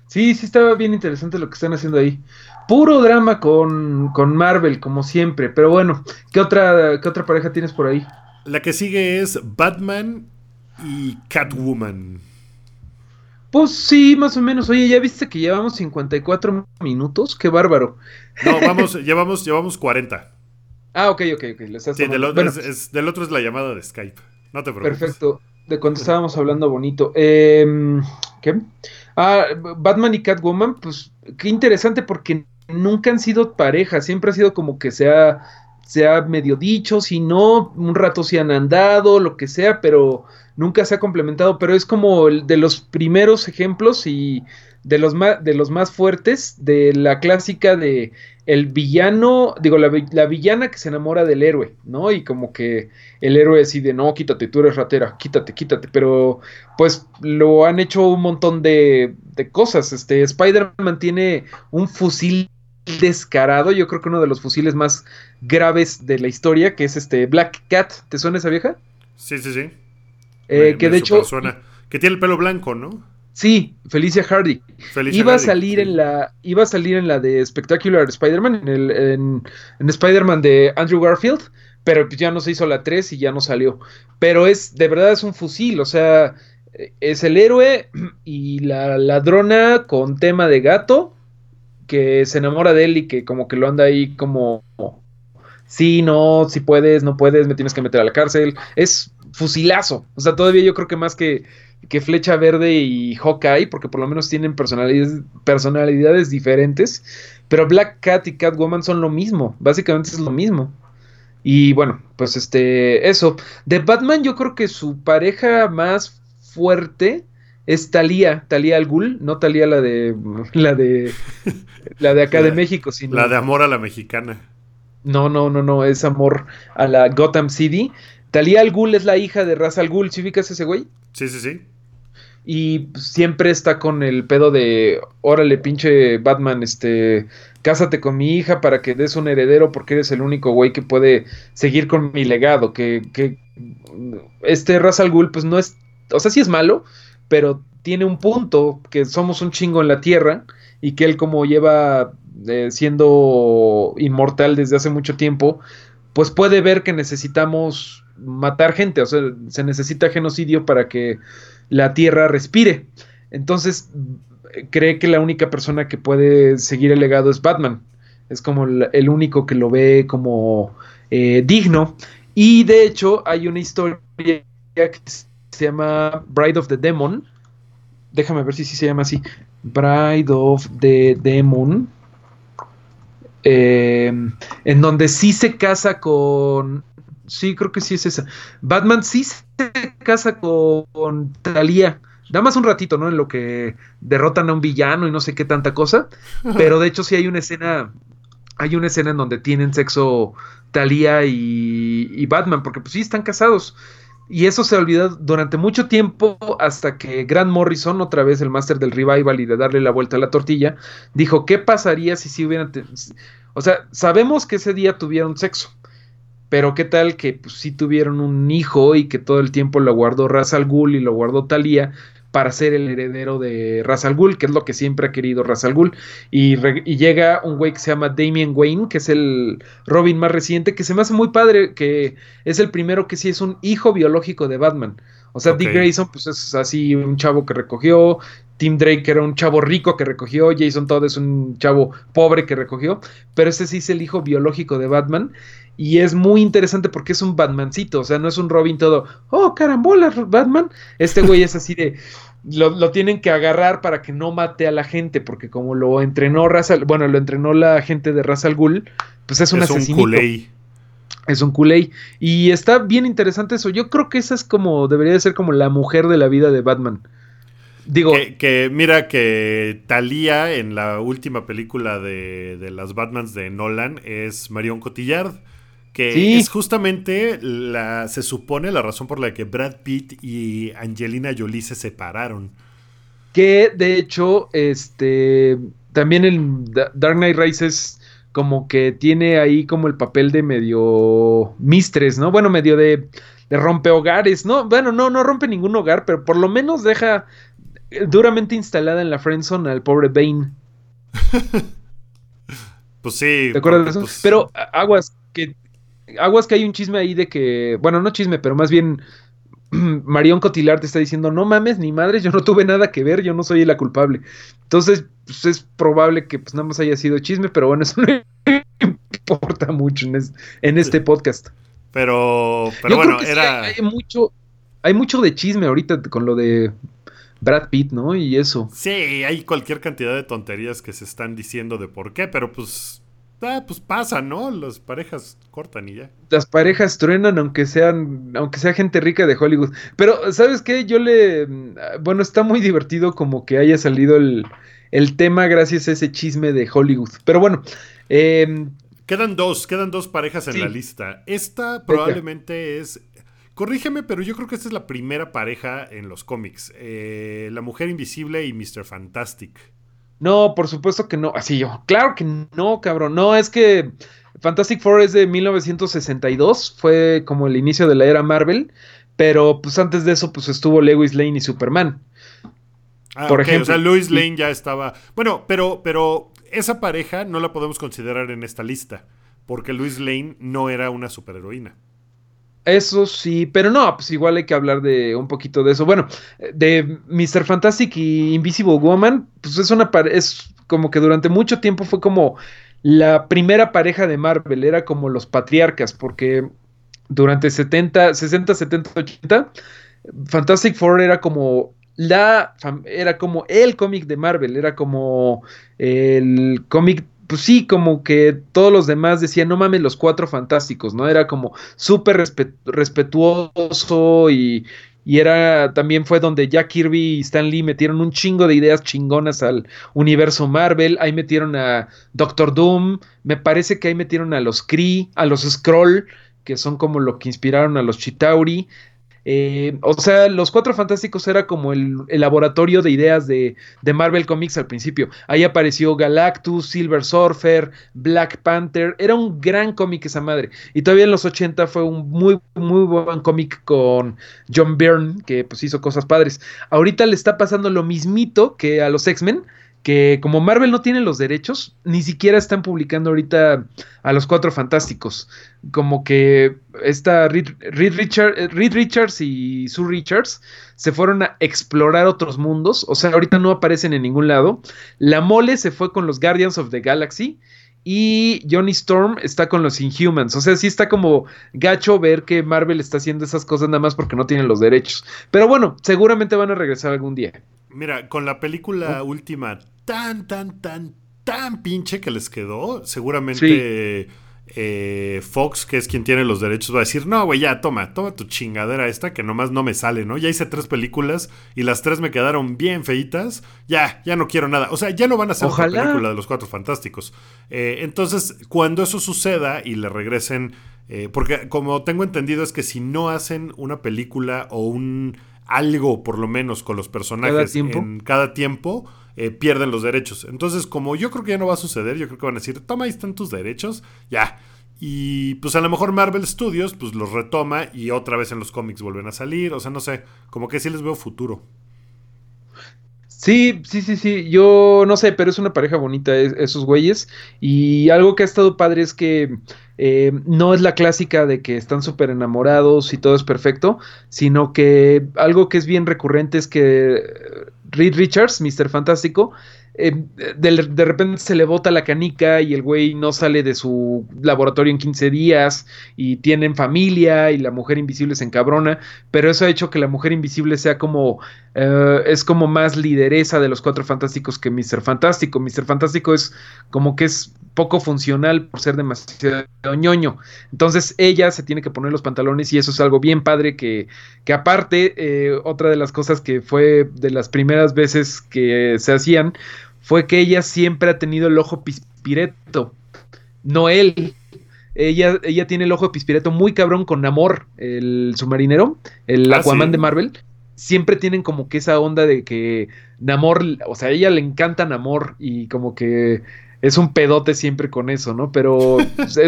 Sí, sí estaba bien interesante lo que están haciendo ahí. Puro drama con, con Marvel, como siempre. Pero bueno, ¿qué otra, ¿qué otra pareja tienes por ahí? La que sigue es Batman y Catwoman. Pues sí, más o menos. Oye, ¿ya viste que llevamos 54 minutos? ¡Qué bárbaro! No, vamos, llevamos, llevamos 40. Ah, ok, ok, ok. sí, del otro, es, del otro es la llamada de Skype. No te preocupes. Perfecto de cuando estábamos hablando bonito. Em, ¿Qué? Ah, Batman y Catwoman, pues qué interesante porque nunca han sido pareja, siempre ha sido como que se ha se ha medio dicho, si no, un rato se han andado, lo que sea, pero nunca se ha complementado, pero es como el de los primeros ejemplos y de los más, de los más fuertes de la clásica de el villano, digo, la, la, villana que se enamora del héroe, ¿no? Y como que el héroe decide, no, quítate, tú eres ratera, quítate, quítate, pero pues lo han hecho un montón de, de cosas, este, Spider-Man tiene un fusil descarado, yo creo que uno de los fusiles más graves de la historia, que es este Black Cat, ¿te suena esa vieja? Sí, sí, sí. Eh, que de hecho... Suena. Que tiene el pelo blanco, ¿no? Sí, Felicia Hardy. iba a salir en la, iba a salir en la de Spectacular Spider-Man, en, el, en, Spider-Man de Andrew Garfield, pero ya no se hizo la 3 y ya no salió. Pero es, de verdad es un fusil, o sea, es el héroe y la ladrona con tema de gato que se enamora de él y que como que lo anda ahí como, sí, no, si puedes, no puedes, me tienes que meter a la cárcel. Es fusilazo, o sea, todavía yo creo que más que que Flecha Verde y Hawkeye, porque por lo menos tienen personalidades, personalidades diferentes, pero Black Cat y Catwoman son lo mismo, básicamente es lo mismo. Y bueno, pues este, eso. De Batman yo creo que su pareja más fuerte es Talía, Talía al Ghul, no Talía la de la de la de acá de México, sino la de amor a la mexicana. No, no, no, no, es amor a la Gotham City. Talía al Ghul es la hija de Ra's al Ghul, ¿sí ubicas ese güey? Sí, sí, sí y siempre está con el pedo de, órale, pinche Batman, este, cásate con mi hija para que des un heredero porque eres el único güey que puede seguir con mi legado, que, que este Ra's al pues no es, o sea, sí es malo, pero tiene un punto, que somos un chingo en la Tierra y que él como lleva eh, siendo inmortal desde hace mucho tiempo, pues puede ver que necesitamos matar gente, o sea, se necesita genocidio para que la Tierra respire. Entonces, cree que la única persona que puede seguir el legado es Batman. Es como el, único que lo ve como eh, digno. Y de hecho, hay una historia que se llama Bride of the Demon. Déjame ver si, se llama así. Bride of the Demon. Eh, en donde sí se casa con Sí, creo que sí es esa. Batman sí casa con, Talía. Da más un ratito, ¿no? En lo que derrotan a un villano y no sé qué tanta cosa. Pero de hecho sí hay una escena. Hay una escena en donde tienen sexo Talía y, Batman. Porque pues sí, están casados. Y eso se olvidó durante mucho tiempo hasta que Grant Morrison, otra vez el máster del revival y de darle la vuelta a la tortilla, dijo, ¿qué pasaría si sí hubieran... O sea, sabemos que ese día tuvieron sexo, pero qué tal que pues, sí tuvieron un hijo y que todo el tiempo lo guardó Ra's al Ghul y lo guardó Talía para ser el heredero de Ra's al Ghul, que es lo que siempre ha querido Ra's al Ghul. Y, llega un güey que se llama Damien Wayne, que es el Robin más reciente, que se me hace muy padre, que es el primero que sí es un hijo biológico de Batman. O sea, Dick Grayson, pues es así un chavo que recogió. Tim Drake era un chavo rico que recogió. Jason Todd es un chavo pobre que recogió. Pero ese sí es el hijo biológico de Batman. Y es muy interesante porque es un Batmancito, o sea, no es un Robin todo, oh, carambola, Batman. Este güey es así de, lo, tienen que agarrar para que no mate a la gente, porque como lo entrenó Raza, bueno, lo entrenó la gente de Ra's al Ghul, pues es un es Un culé. Es un culé. Y está bien interesante eso. Yo creo que esa es como, debería de ser como la mujer de la vida de Batman. Digo. Que, mira que Thalía en la última película de, de las Batmans de Nolan es Marion Cotillard que es justamente la, se supone la razón por la que Brad Pitt y Angelina Jolie se separaron. Que de hecho, este, también el Dark Knight Rises como que tiene ahí como el papel de medio mistres, ¿no? Bueno, medio de, de rompehogares, ¿no? Bueno, no, no rompe ningún hogar, pero por lo menos deja duramente instalada en la friendzone al pobre Bane. pues sí. ¿Te acuerdas de eso? Pues pero aguas, que aguas que hay un chisme ahí de que, bueno, no chisme, pero más bien Marion Cotillard te está diciendo, no mames, ni madres, yo no tuve nada que ver, yo no soy la culpable. Entonces, pues, es probable que pues nada más haya sido chisme, pero bueno, eso no importa mucho en, este podcast. Pero, pero bueno, era... hay, mucho, hay mucho de chisme ahorita con lo de Brad Pitt, ¿no? Y eso. Sí, hay cualquier cantidad de tonterías que se están diciendo de por qué, pero pues ah, pues pasa, ¿no? Las parejas cortan y ya. Las parejas truenan aunque sean, aunque sea gente rica de Hollywood. Pero, ¿sabes qué? Yo le, bueno, está muy divertido como que haya salido el, el tema gracias a ese chisme de Hollywood. Pero bueno, eh, Quedan dos, quedan dos parejas en la lista. Esta probablemente es. Corrígeme, pero yo creo que esta es la primera pareja en los cómics. Eh, la Mujer Invisible y Mr. Fantastic. No, por supuesto que no. Así yo. Claro que no, cabrón. No, es que Fantastic Four es de 1962. Fue como el inicio de la era Marvel. Pero pues antes de eso, pues estuvo Lewis Lane y Superman. Ah, por ejemplo. O sea, Lewis Lane ya estaba. Bueno, pero, pero esa pareja no la podemos considerar en esta lista, porque Luis Lane no era una superheroína. Eso sí, pero no, pues igual hay que hablar de un poquito de eso. Bueno, de Mr. Fantastic y Invisible Woman, pues es una es como que durante mucho tiempo fue como la primera pareja de Marvel, era como los patriarcas, porque durante 70, 60, 70, 80, Fantastic Four era como la era como el cómic de Marvel, era como el cómic, pues sí, como que todos los demás decían, no mames, los cuatro fantásticos, ¿no? Era como súper respetuoso y, y era también fue donde Jack Kirby y Stan Lee metieron un chingo de ideas chingonas al universo Marvel. Ahí metieron a Doctor Doom. Me parece que ahí metieron a los Kree, a los Skrull, que son como lo que inspiraron a los Chitauri. Eh, o sea, los Cuatro Fantásticos era como el, laboratorio de ideas de, Marvel Comics al principio. Ahí apareció Galactus, Silver Surfer, Black Panther. Era un gran cómic esa madre. Y todavía en los 80 fue un muy, muy buen cómic con John Byrne, que pues hizo cosas padres. Ahorita le está pasando lo mismito que a los X-Men que como Marvel no tiene los derechos, ni siquiera están publicando ahorita a los cuatro fantásticos. Como que esta Reed, Richards y Sue Richards se fueron a explorar otros mundos, o sea, ahorita no aparecen en ningún lado. La mole se fue con los Guardians of the Galaxy. Y Johnny Storm está con los Inhumans. O sea, sí está como gacho ver que Marvel está haciendo esas cosas nada más porque no tienen los derechos. Pero bueno, seguramente van a regresar algún día. Mira, con la película última tan, tan, tan, tan pinche que les quedó, seguramente eh, Fox, que es quien tiene los derechos, va a decir, no, güey, ya, toma, toma tu chingadera esta que nomás no me sale, ¿no? Ya hice tres películas y las tres me quedaron bien feitas, ya, ya no quiero nada. O sea, ya no van a hacer otra película de los Cuatro Fantásticos. Eh, entonces, cuando eso suceda y le regresen, eh, porque como tengo entendido es que si no hacen una película o un algo, por lo menos, con los personajes en cada tiempo, eh, pierden los derechos. Entonces, como yo creo que ya no va a suceder, yo creo que van a decir, toma, ahí están tus derechos, ya. Y pues a lo mejor Marvel Studios pues los retoma y otra vez en los cómics vuelven a salir. O sea, no sé, como que sí les veo futuro. Sí, sí, sí, sí. Yo no sé, pero es una pareja bonita esos güeyes. Y algo que ha estado padre es que eh, no es la clásica de que están súper enamorados y todo es perfecto, sino que algo que es bien recurrente es que Reed Richards, Mr. Fantástico, eh, de, repente se le bota la canica y el güey no sale de su laboratorio en 15 días y tienen familia y la mujer invisible se encabrona, pero eso ha hecho que la mujer invisible sea como, eh, es como más lideresa de los cuatro fantásticos que Mr. Fantástico. Mr. Fantástico es como que es poco funcional por ser demasiado ñoño. Entonces ella se tiene que poner los pantalones y eso es algo bien padre que, que aparte, eh, otra de las cosas que fue de las primeras veces que se hacían fue que ella siempre ha tenido el ojo pispireto, no él. Ella, ella tiene el ojo pispireto muy cabrón con Namor, el submarinero, el ah, Aquaman de Marvel. Siempre tienen como que esa onda de que Namor, o sea, a ella le encanta Namor y como que es un pedote siempre con eso, ¿no? Pero pues,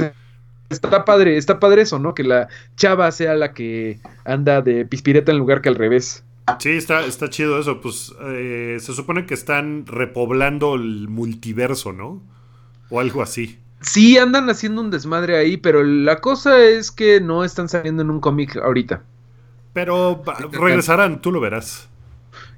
está padre, está padre eso, ¿no? Que la chava sea la que anda de pispireta en lugar que al revés. Sí, está, está chido eso. Pues eh, se supone que están repoblando el multiverso, ¿no? O algo así. Sí, andan haciendo un desmadre ahí, pero la cosa es que no están saliendo en un cómic ahorita. Pero regresarán, tú lo verás.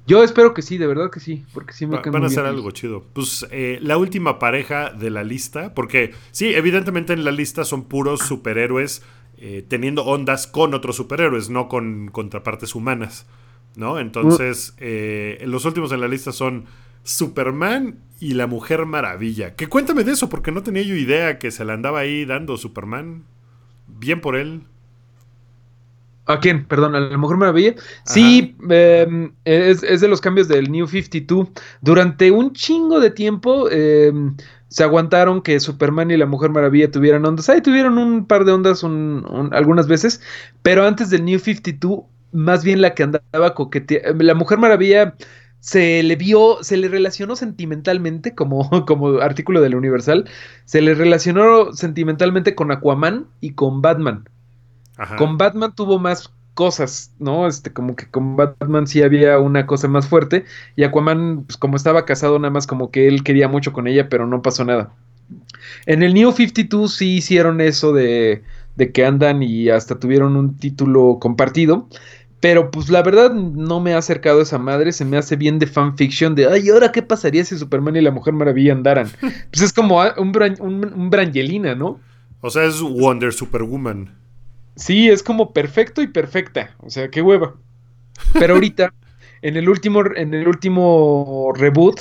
Yo espero que sí, de verdad que sí, porque sí me Van a hacer algo chido. Pues eh, la última pareja de la lista, porque sí, evidentemente en la lista son puros superhéroes eh, teniendo ondas con otros superhéroes, no con contrapartes humanas, ¿no? Entonces, eh, los últimos en la lista son Superman y la Mujer Maravilla. Que cuéntame de eso, porque no tenía yo idea que se la andaba ahí dando Superman. Bien por él. ¿A quién? Perdón, a la Mujer Maravilla. Sí, em, es, de los cambios del New 52. Durante un chingo de tiempo em, se aguantaron que Superman y la Mujer Maravilla tuvieran ondas. Ahí tuvieron un par de ondas algunas veces, pero antes del New 52, más bien la que andaba coqueteando. La Mujer Maravilla se le vio, se le relacionó sentimentalmente, como, como artículo de la Universal, se le relacionó sentimentalmente con Aquaman y con Batman. Con Batman tuvo más cosas, ¿no? Este, como que con Batman sí había una cosa más fuerte. Y Aquaman, pues como estaba casado, nada más como que él quería mucho con ella, pero no pasó nada. En el New 52 sí hicieron eso de, de que andan y hasta tuvieron un título compartido. Pero pues la verdad no me ha acercado a esa madre, se me hace bien de fanfiction de, ay, ¿ahora qué pasaría si Superman y la Mujer Maravilla andaran? Pues es como un, un Brangelina, ¿no? O sea, es Wonder Superwoman. Sí, es como perfecto y perfecta. O sea, qué hueva. Pero ahorita, en el último, en el último reboot,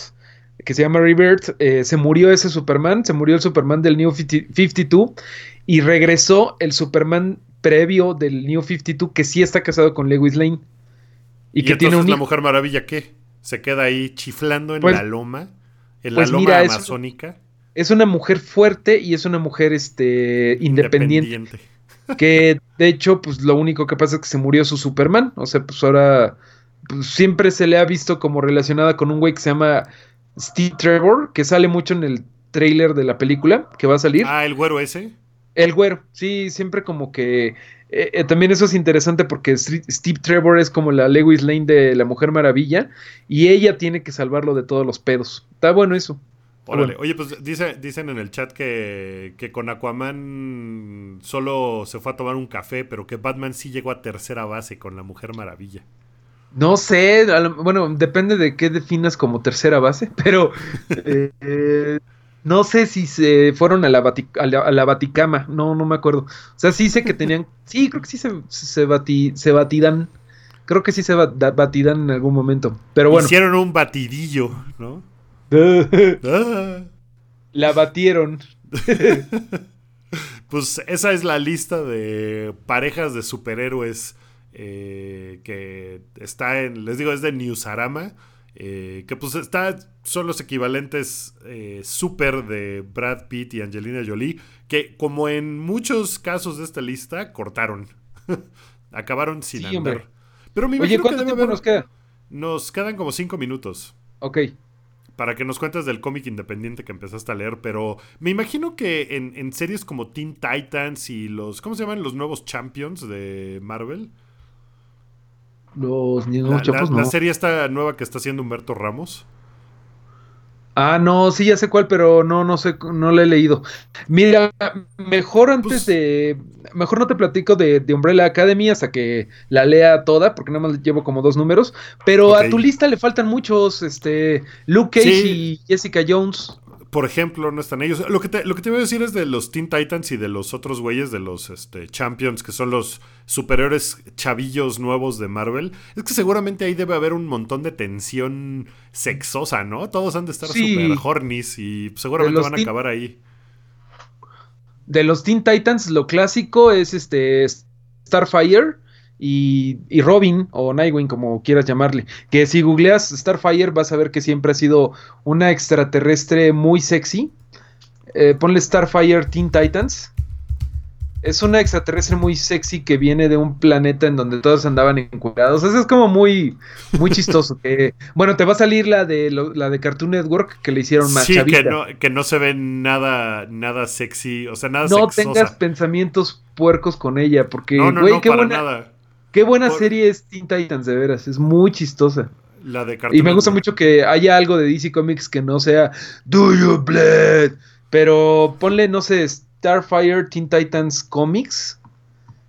que se llama Rebirth, eh, se murió ese Superman, se murió el Superman del New 52 y regresó el Superman previo del New 52 que sí está casado con Lewis Lane. Y, que tiene una Mujer Maravilla qué? ¿Se queda ahí chiflando en pues la loma? ¿En la pues loma amazónica? Es, una mujer fuerte y es una mujer este, independiente que de hecho, pues lo único que pasa es que se murió su Superman. O sea, pues ahora pues, siempre se le ha visto como relacionada con un güey que se llama Steve Trevor, que sale mucho en el trailer de la película que va a salir. Ah, el güero ese. El güero, sí, siempre como que... Eh, eh, también eso es interesante porque Steve Trevor es como la Lewis Lane de la Mujer Maravilla y ella tiene que salvarlo de todos los pedos. Está bueno eso. Oye, pues dice, dicen en el chat que, con Aquaman solo se fue a tomar un café, pero que Batman sí llegó a tercera base con la Mujer Maravilla. No sé, bueno, depende de qué definas como tercera base, pero eh, no sé si se fueron a la, a la, Vaticama, no, no me acuerdo. O sea, sí sé que tenían, sí, creo que sí se, se, se batidan, creo que sí se batidan en algún momento, pero bueno. Hicieron un batidillo, ¿no? La batieron. pues esa es la lista de parejas de superhéroes eh, que está en, les digo, es de Newsarama. Eh, que pues está, son los equivalentes eh, super de Brad Pitt y Angelina Jolie, que como en muchos casos de esta lista, cortaron. Acabaron sin andar. Pero me Oye, ¿cuánto tiempo nos queda? Nos quedan como cinco minutos. Ok para que nos cuentes del cómic independiente que empezaste a leer, pero me imagino que en, series como Teen Titans y los, ¿cómo se llaman? Los nuevos Champions de Marvel. Los nuevos la, la serie esta nueva que está haciendo Humberto Ramos. Ah, no, sí, ya sé cuál, pero no, no sé, no lo he leído. Mira, mejor antes pues de. Mejor no te platico de, Umbrella Academy hasta que la lea toda, porque nada más llevo como dos números. Pero a tu lista le faltan muchos, este. Luke Cage y Jessica Jones por ejemplo, no están ellos. Lo que, te, lo que te voy a decir es de los Teen Titans y de los otros güeyes, de los este, Champions, que son los superiores chavillos nuevos de Marvel. Es que seguramente ahí debe haber un montón de tensión sexosa, ¿no? Todos han de estar super hornies y seguramente van a acabar ahí. De los Teen Titans, lo clásico es este Starfire y, Robin o Nightwing, como quieras llamarle. Que si googleas Starfire vas a ver que siempre ha sido una extraterrestre muy sexy. Eh, ponle Starfire Teen Titans. Es una extraterrestre muy sexy que viene de un planeta en donde todos andaban encuadrados. Eso es como muy, muy chistoso. que, bueno, te va a salir la de la de Cartoon Network que le hicieron más sí, Que no, que no se ve nada, nada sexy. O sea, nada No tengas pensamientos puercos con ella. Porque, güey, qué buena. Nada Qué buena serie es Teen Titans, de veras. Es muy chistosa. La de Y me gusta mucho que haya algo de DC Comics que no sea Do You Bleed. Pero ponle, no sé, Starfire Teen Titans Comics.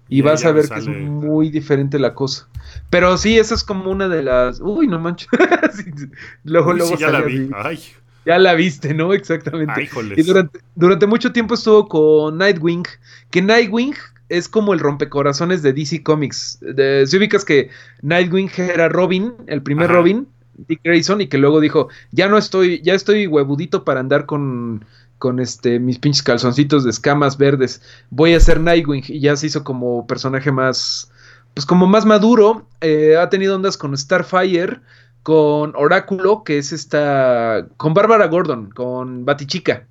Y, vas a ver que es muy diferente la cosa. Pero sí, esa es como una de las. Uy, no manches. luego, luego ya la vi. Ay. Ya la viste, ¿no? Exactamente. y durante, durante mucho tiempo estuvo con Nightwing. Que Nightwing es como el rompecorazones de DC Comics. De, si ubicas que Nightwing era Robin, el primer Robin, Dick Grayson y que luego dijo, ya no estoy, ya estoy huevudito para andar con, con este, mis pinches calzoncitos de escamas verdes, voy a ser Nightwing y ya se hizo como personaje más, pues como más maduro, eh, ha tenido ondas con Starfire, con Oráculo, que es esta, con Bárbara Gordon, con Batichica.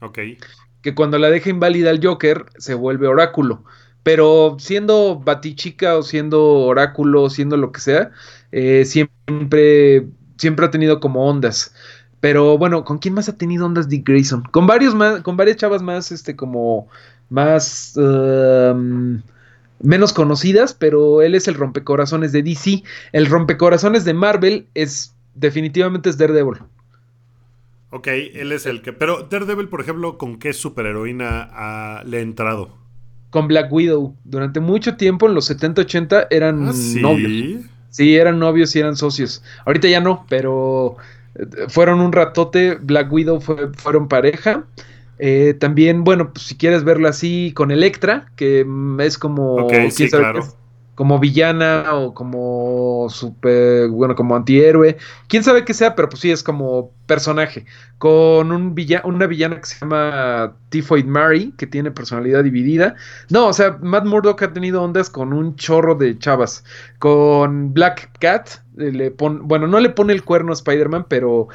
ok. Que cuando la deja inválida al Joker, se vuelve Oráculo. Pero siendo Batichica o siendo Oráculo, siendo lo que sea, eh, siempre, siempre ha tenido como ondas. Pero bueno, ¿con quién más ha tenido ondas Dick Grayson? Con varios más, con varias chavas más, este, como más um, menos conocidas, pero él es el rompecorazones de DC. El rompecorazones de Marvel es definitivamente es Daredevil. Ok, él es el que. Pero Daredevil, por ejemplo, ¿con qué superheroína le ha entrado? con Black Widow. Durante mucho tiempo, en los 70-80, eran ¿Ah, sí? novios. Sí, eran novios y eran socios. Ahorita ya no, pero eh, fueron un ratote. Black Widow fue, fueron pareja. Eh, también, bueno, pues si quieres verlo así, con Electra, que es como. Ok, sí, claro como villana o como super, bueno, como antihéroe. Quién sabe qué sea, pero pues sí, es como personaje. Con un una villana que se llama Typhoid Mary, que tiene personalidad dividida. No, o sea, Matt Murdock ha tenido ondas con un chorro de chavas. Con Black Cat, eh, le pone, bueno, no le pone el cuerno a Spider-Man, pero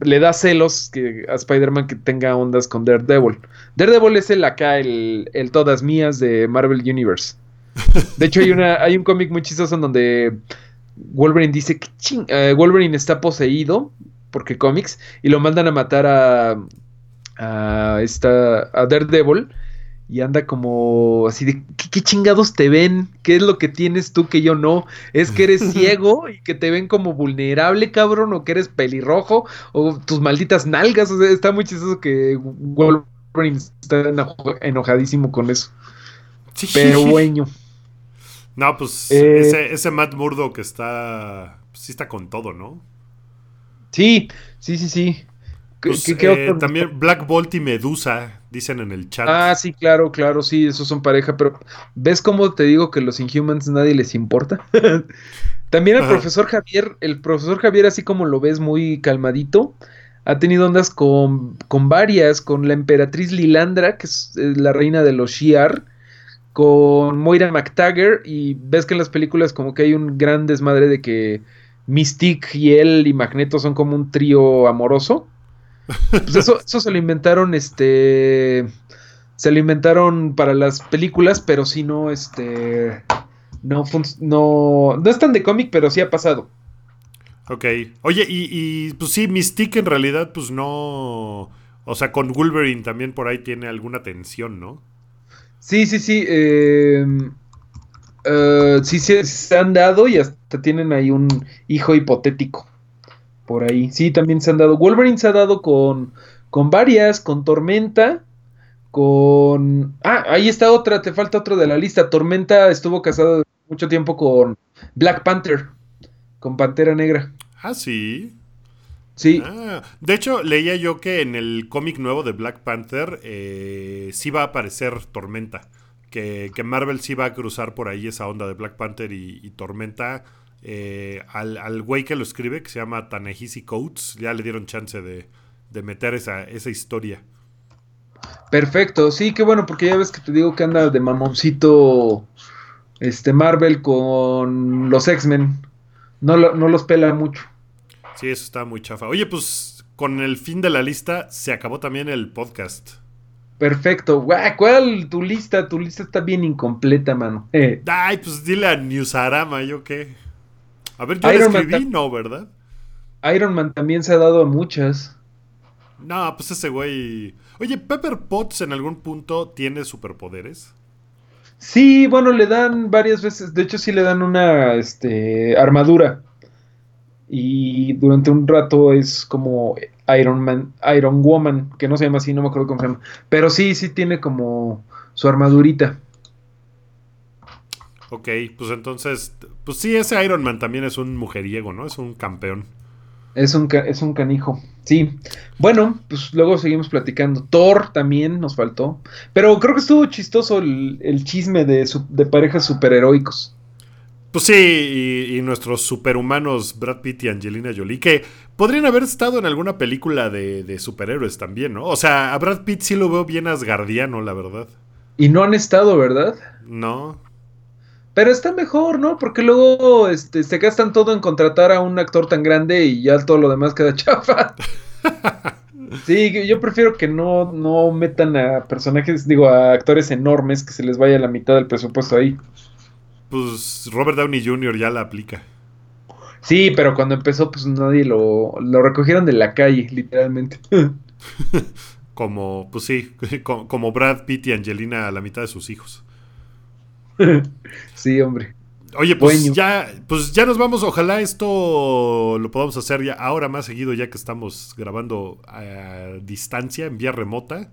le da celos que, a Spider-Man que tenga ondas con Daredevil. Daredevil es el acá, el, el todas mías de Marvel Universe. De hecho, hay, una, hay un cómic muy chistoso en donde Wolverine dice que eh, Wolverine está poseído, porque cómics, y lo mandan a matar a, esta, a Daredevil. Y anda como así de, ¿qué, chingados te ven? ¿Qué es lo que tienes tú que yo no? ¿Es que eres ciego y que te ven como vulnerable, cabrón? ¿O que eres pelirrojo? ¿O tus malditas nalgas? O sea, está muy chistoso que Wolverine está enojadísimo con eso. Pero bueno. No, pues eh, ese, ese, Matt Murdock está. Pues, sí está con todo, ¿no? Sí, sí, sí, sí. Pues, eh, también Black Bolt y Medusa, dicen en el chat. Ah, sí, claro, claro, sí, esos son pareja, pero ¿ves cómo te digo que los Inhumans nadie les importa? también el profesor Javier, el profesor Javier, así como lo ves muy calmadito, ha tenido ondas con, con varias, con la emperatriz Lilandra, que es la reina de los Shiar, con Moira McTaggart y ves que en las películas como que hay un gran desmadre de que Mystique y él y Magneto son como un trío amoroso. Pues eso, eso se lo inventaron, este, se lo inventaron para las películas, pero si no, este, no, no, no es tan de cómic, pero sí ha pasado. Ok. Oye, y, y pues sí, Mystique en realidad, pues no, o sea, con Wolverine también por ahí tiene alguna tensión, ¿no? Sí, sí, sí. Em, eh, sí, se han dado y hasta tienen ahí un hijo hipotético. Por ahí. Sí, también se han dado. Wolverine se ha dado con, con varias, con Tormenta, con... Ah, ahí está otra, te falta otro de la lista. Tormenta estuvo casado mucho tiempo con Black Panther, con Pantera Negra. Ah, sí. Sí. Ah, de hecho, leía yo que en el cómic nuevo de Black Panther eh, sí va a aparecer Tormenta. Que, Marvel sí va a cruzar por ahí esa onda de Black Panther y, Tormenta. Eh, al, güey que lo escribe, que se llama Tanehisi Coates, ya le dieron chance de, meter esa, esa historia. Perfecto, sí, qué bueno, porque ya ves que te digo que anda de mamoncito este Marvel con los X-Men. No, no los pela mucho. Sí, eso está muy chafa. Oye, pues con el fin de la lista se acabó también el podcast. Perfecto. ¿Cuál tu lista? Tu lista está bien incompleta, mano. Eh. Ay, pues dile a Newsarama, ¿yo qué? A ver, yo Iron escribí, no, ¿verdad? Iron Man también se ha dado a muchas. No, pues ese güey. Oye, Pepper Potts en algún punto tiene superpoderes. Sí, bueno, le dan varias veces. De hecho, sí le dan una este, armadura y durante un rato es como Iron Man, Iron Woman, que no se llama así, no me acuerdo cómo se llama, pero sí, sí tiene como su armadurita. Ok, pues entonces, pues sí, ese Iron Man también es un mujeriego, ¿no? Es un campeón. Es un, es un canijo, sí. Bueno, pues luego seguimos platicando. Thor también nos faltó. Pero creo que estuvo chistoso el, chisme de, de parejas superheroicos. Pues sí, y, nuestros superhumanos Brad Pitt y Angelina Jolie, que podrían haber estado en alguna película de, superhéroes también, ¿no? O sea, a Brad Pitt sí lo veo bien asgardiano, la verdad. Y no han estado, ¿verdad? No. Pero está mejor, ¿no? Porque luego este, se gastan todo en contratar a un actor tan grande y ya todo lo demás queda chafa. sí, yo prefiero que no, no metan a personajes, digo, a actores enormes que se les vaya la mitad del presupuesto ahí pues Robert Downey Jr. ya la aplica. Sí, pero cuando empezó, pues nadie lo, lo recogieron de la calle, literalmente. como, pues sí, como Brad Pitt y Angelina a la mitad de sus hijos. sí, hombre. Oye, pues ya, pues ya nos vamos. Ojalá esto lo podamos hacer ya ahora más seguido, ya que estamos grabando a distancia, en vía remota.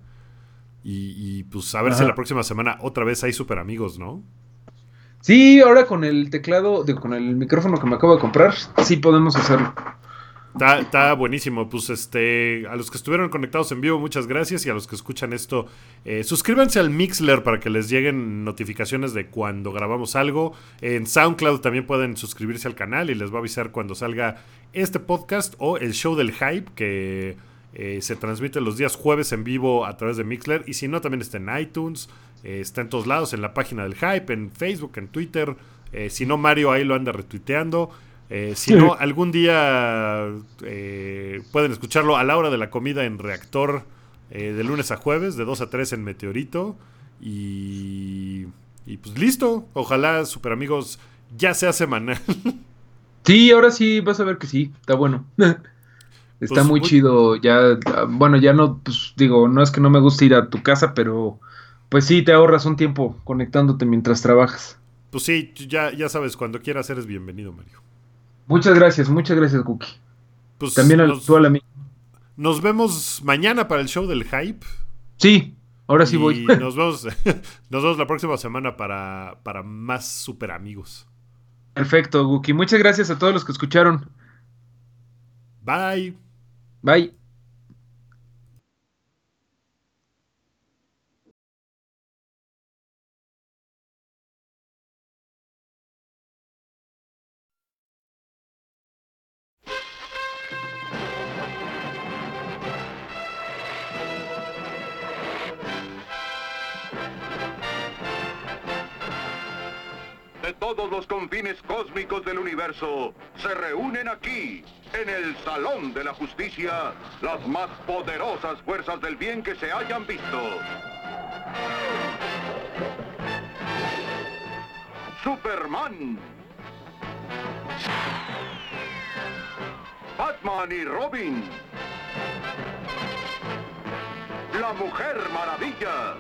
Y, pues a ver si la próxima semana otra vez hay super amigos, ¿no? Sí, ahora con el teclado, con el micrófono que me acabo de comprar, sí podemos hacerlo. Está, buenísimo. Pues este, a los que estuvieron conectados en vivo, muchas gracias. Y a los que escuchan esto, eh, suscríbanse al Mixler para que les lleguen notificaciones de cuando grabamos algo. En SoundCloud también pueden suscribirse al canal y les va a avisar cuando salga este podcast o el show del hype que eh, se transmite los días jueves en vivo a través de Mixler. Y si no, también está en iTunes. Eh, está en todos lados, en la página del Hype, en Facebook, en Twitter. Eh, si no, Mario ahí lo anda retuiteando. Eh, si no, algún día pueden escucharlo a la hora de la comida en Reactor de lunes a jueves, de 2 a 3 en Meteorito. Y, y pues listo. Ojalá, super amigos, ya sea semanal. Sí, ahora sí, vas a ver que sí, está bueno. Está pues muy chido, ya, bueno, ya no, pues digo, no es que no me guste ir a tu casa, pero pues sí, te ahorras un tiempo conectándote mientras trabajas. Pues sí, ya, ya sabes, cuando quieras eres bienvenido, Mario. Muchas gracias, muchas gracias, Cookie. Pues También al, nos, a mí. Nos vemos mañana para el show del hype. Sí, ahora sí voy. nos vemos, nos vemos la próxima semana para, para más super amigos. Perfecto, Guki. Muchas gracias a todos los que escucharon. Bye. Bye. Se reúnen aquí, en el Salón de la Justicia, las más poderosas fuerzas del bien que se hayan visto. Superman. Batman y Robin. La Mujer Maravilla.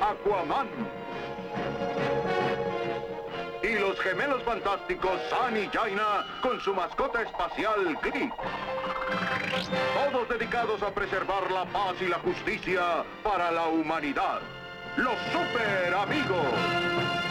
Aquaman. Y los gemelos fantásticos San y Jaina con su mascota espacial Grit. Todos dedicados a preservar la paz y la justicia para la humanidad. Los super amigos.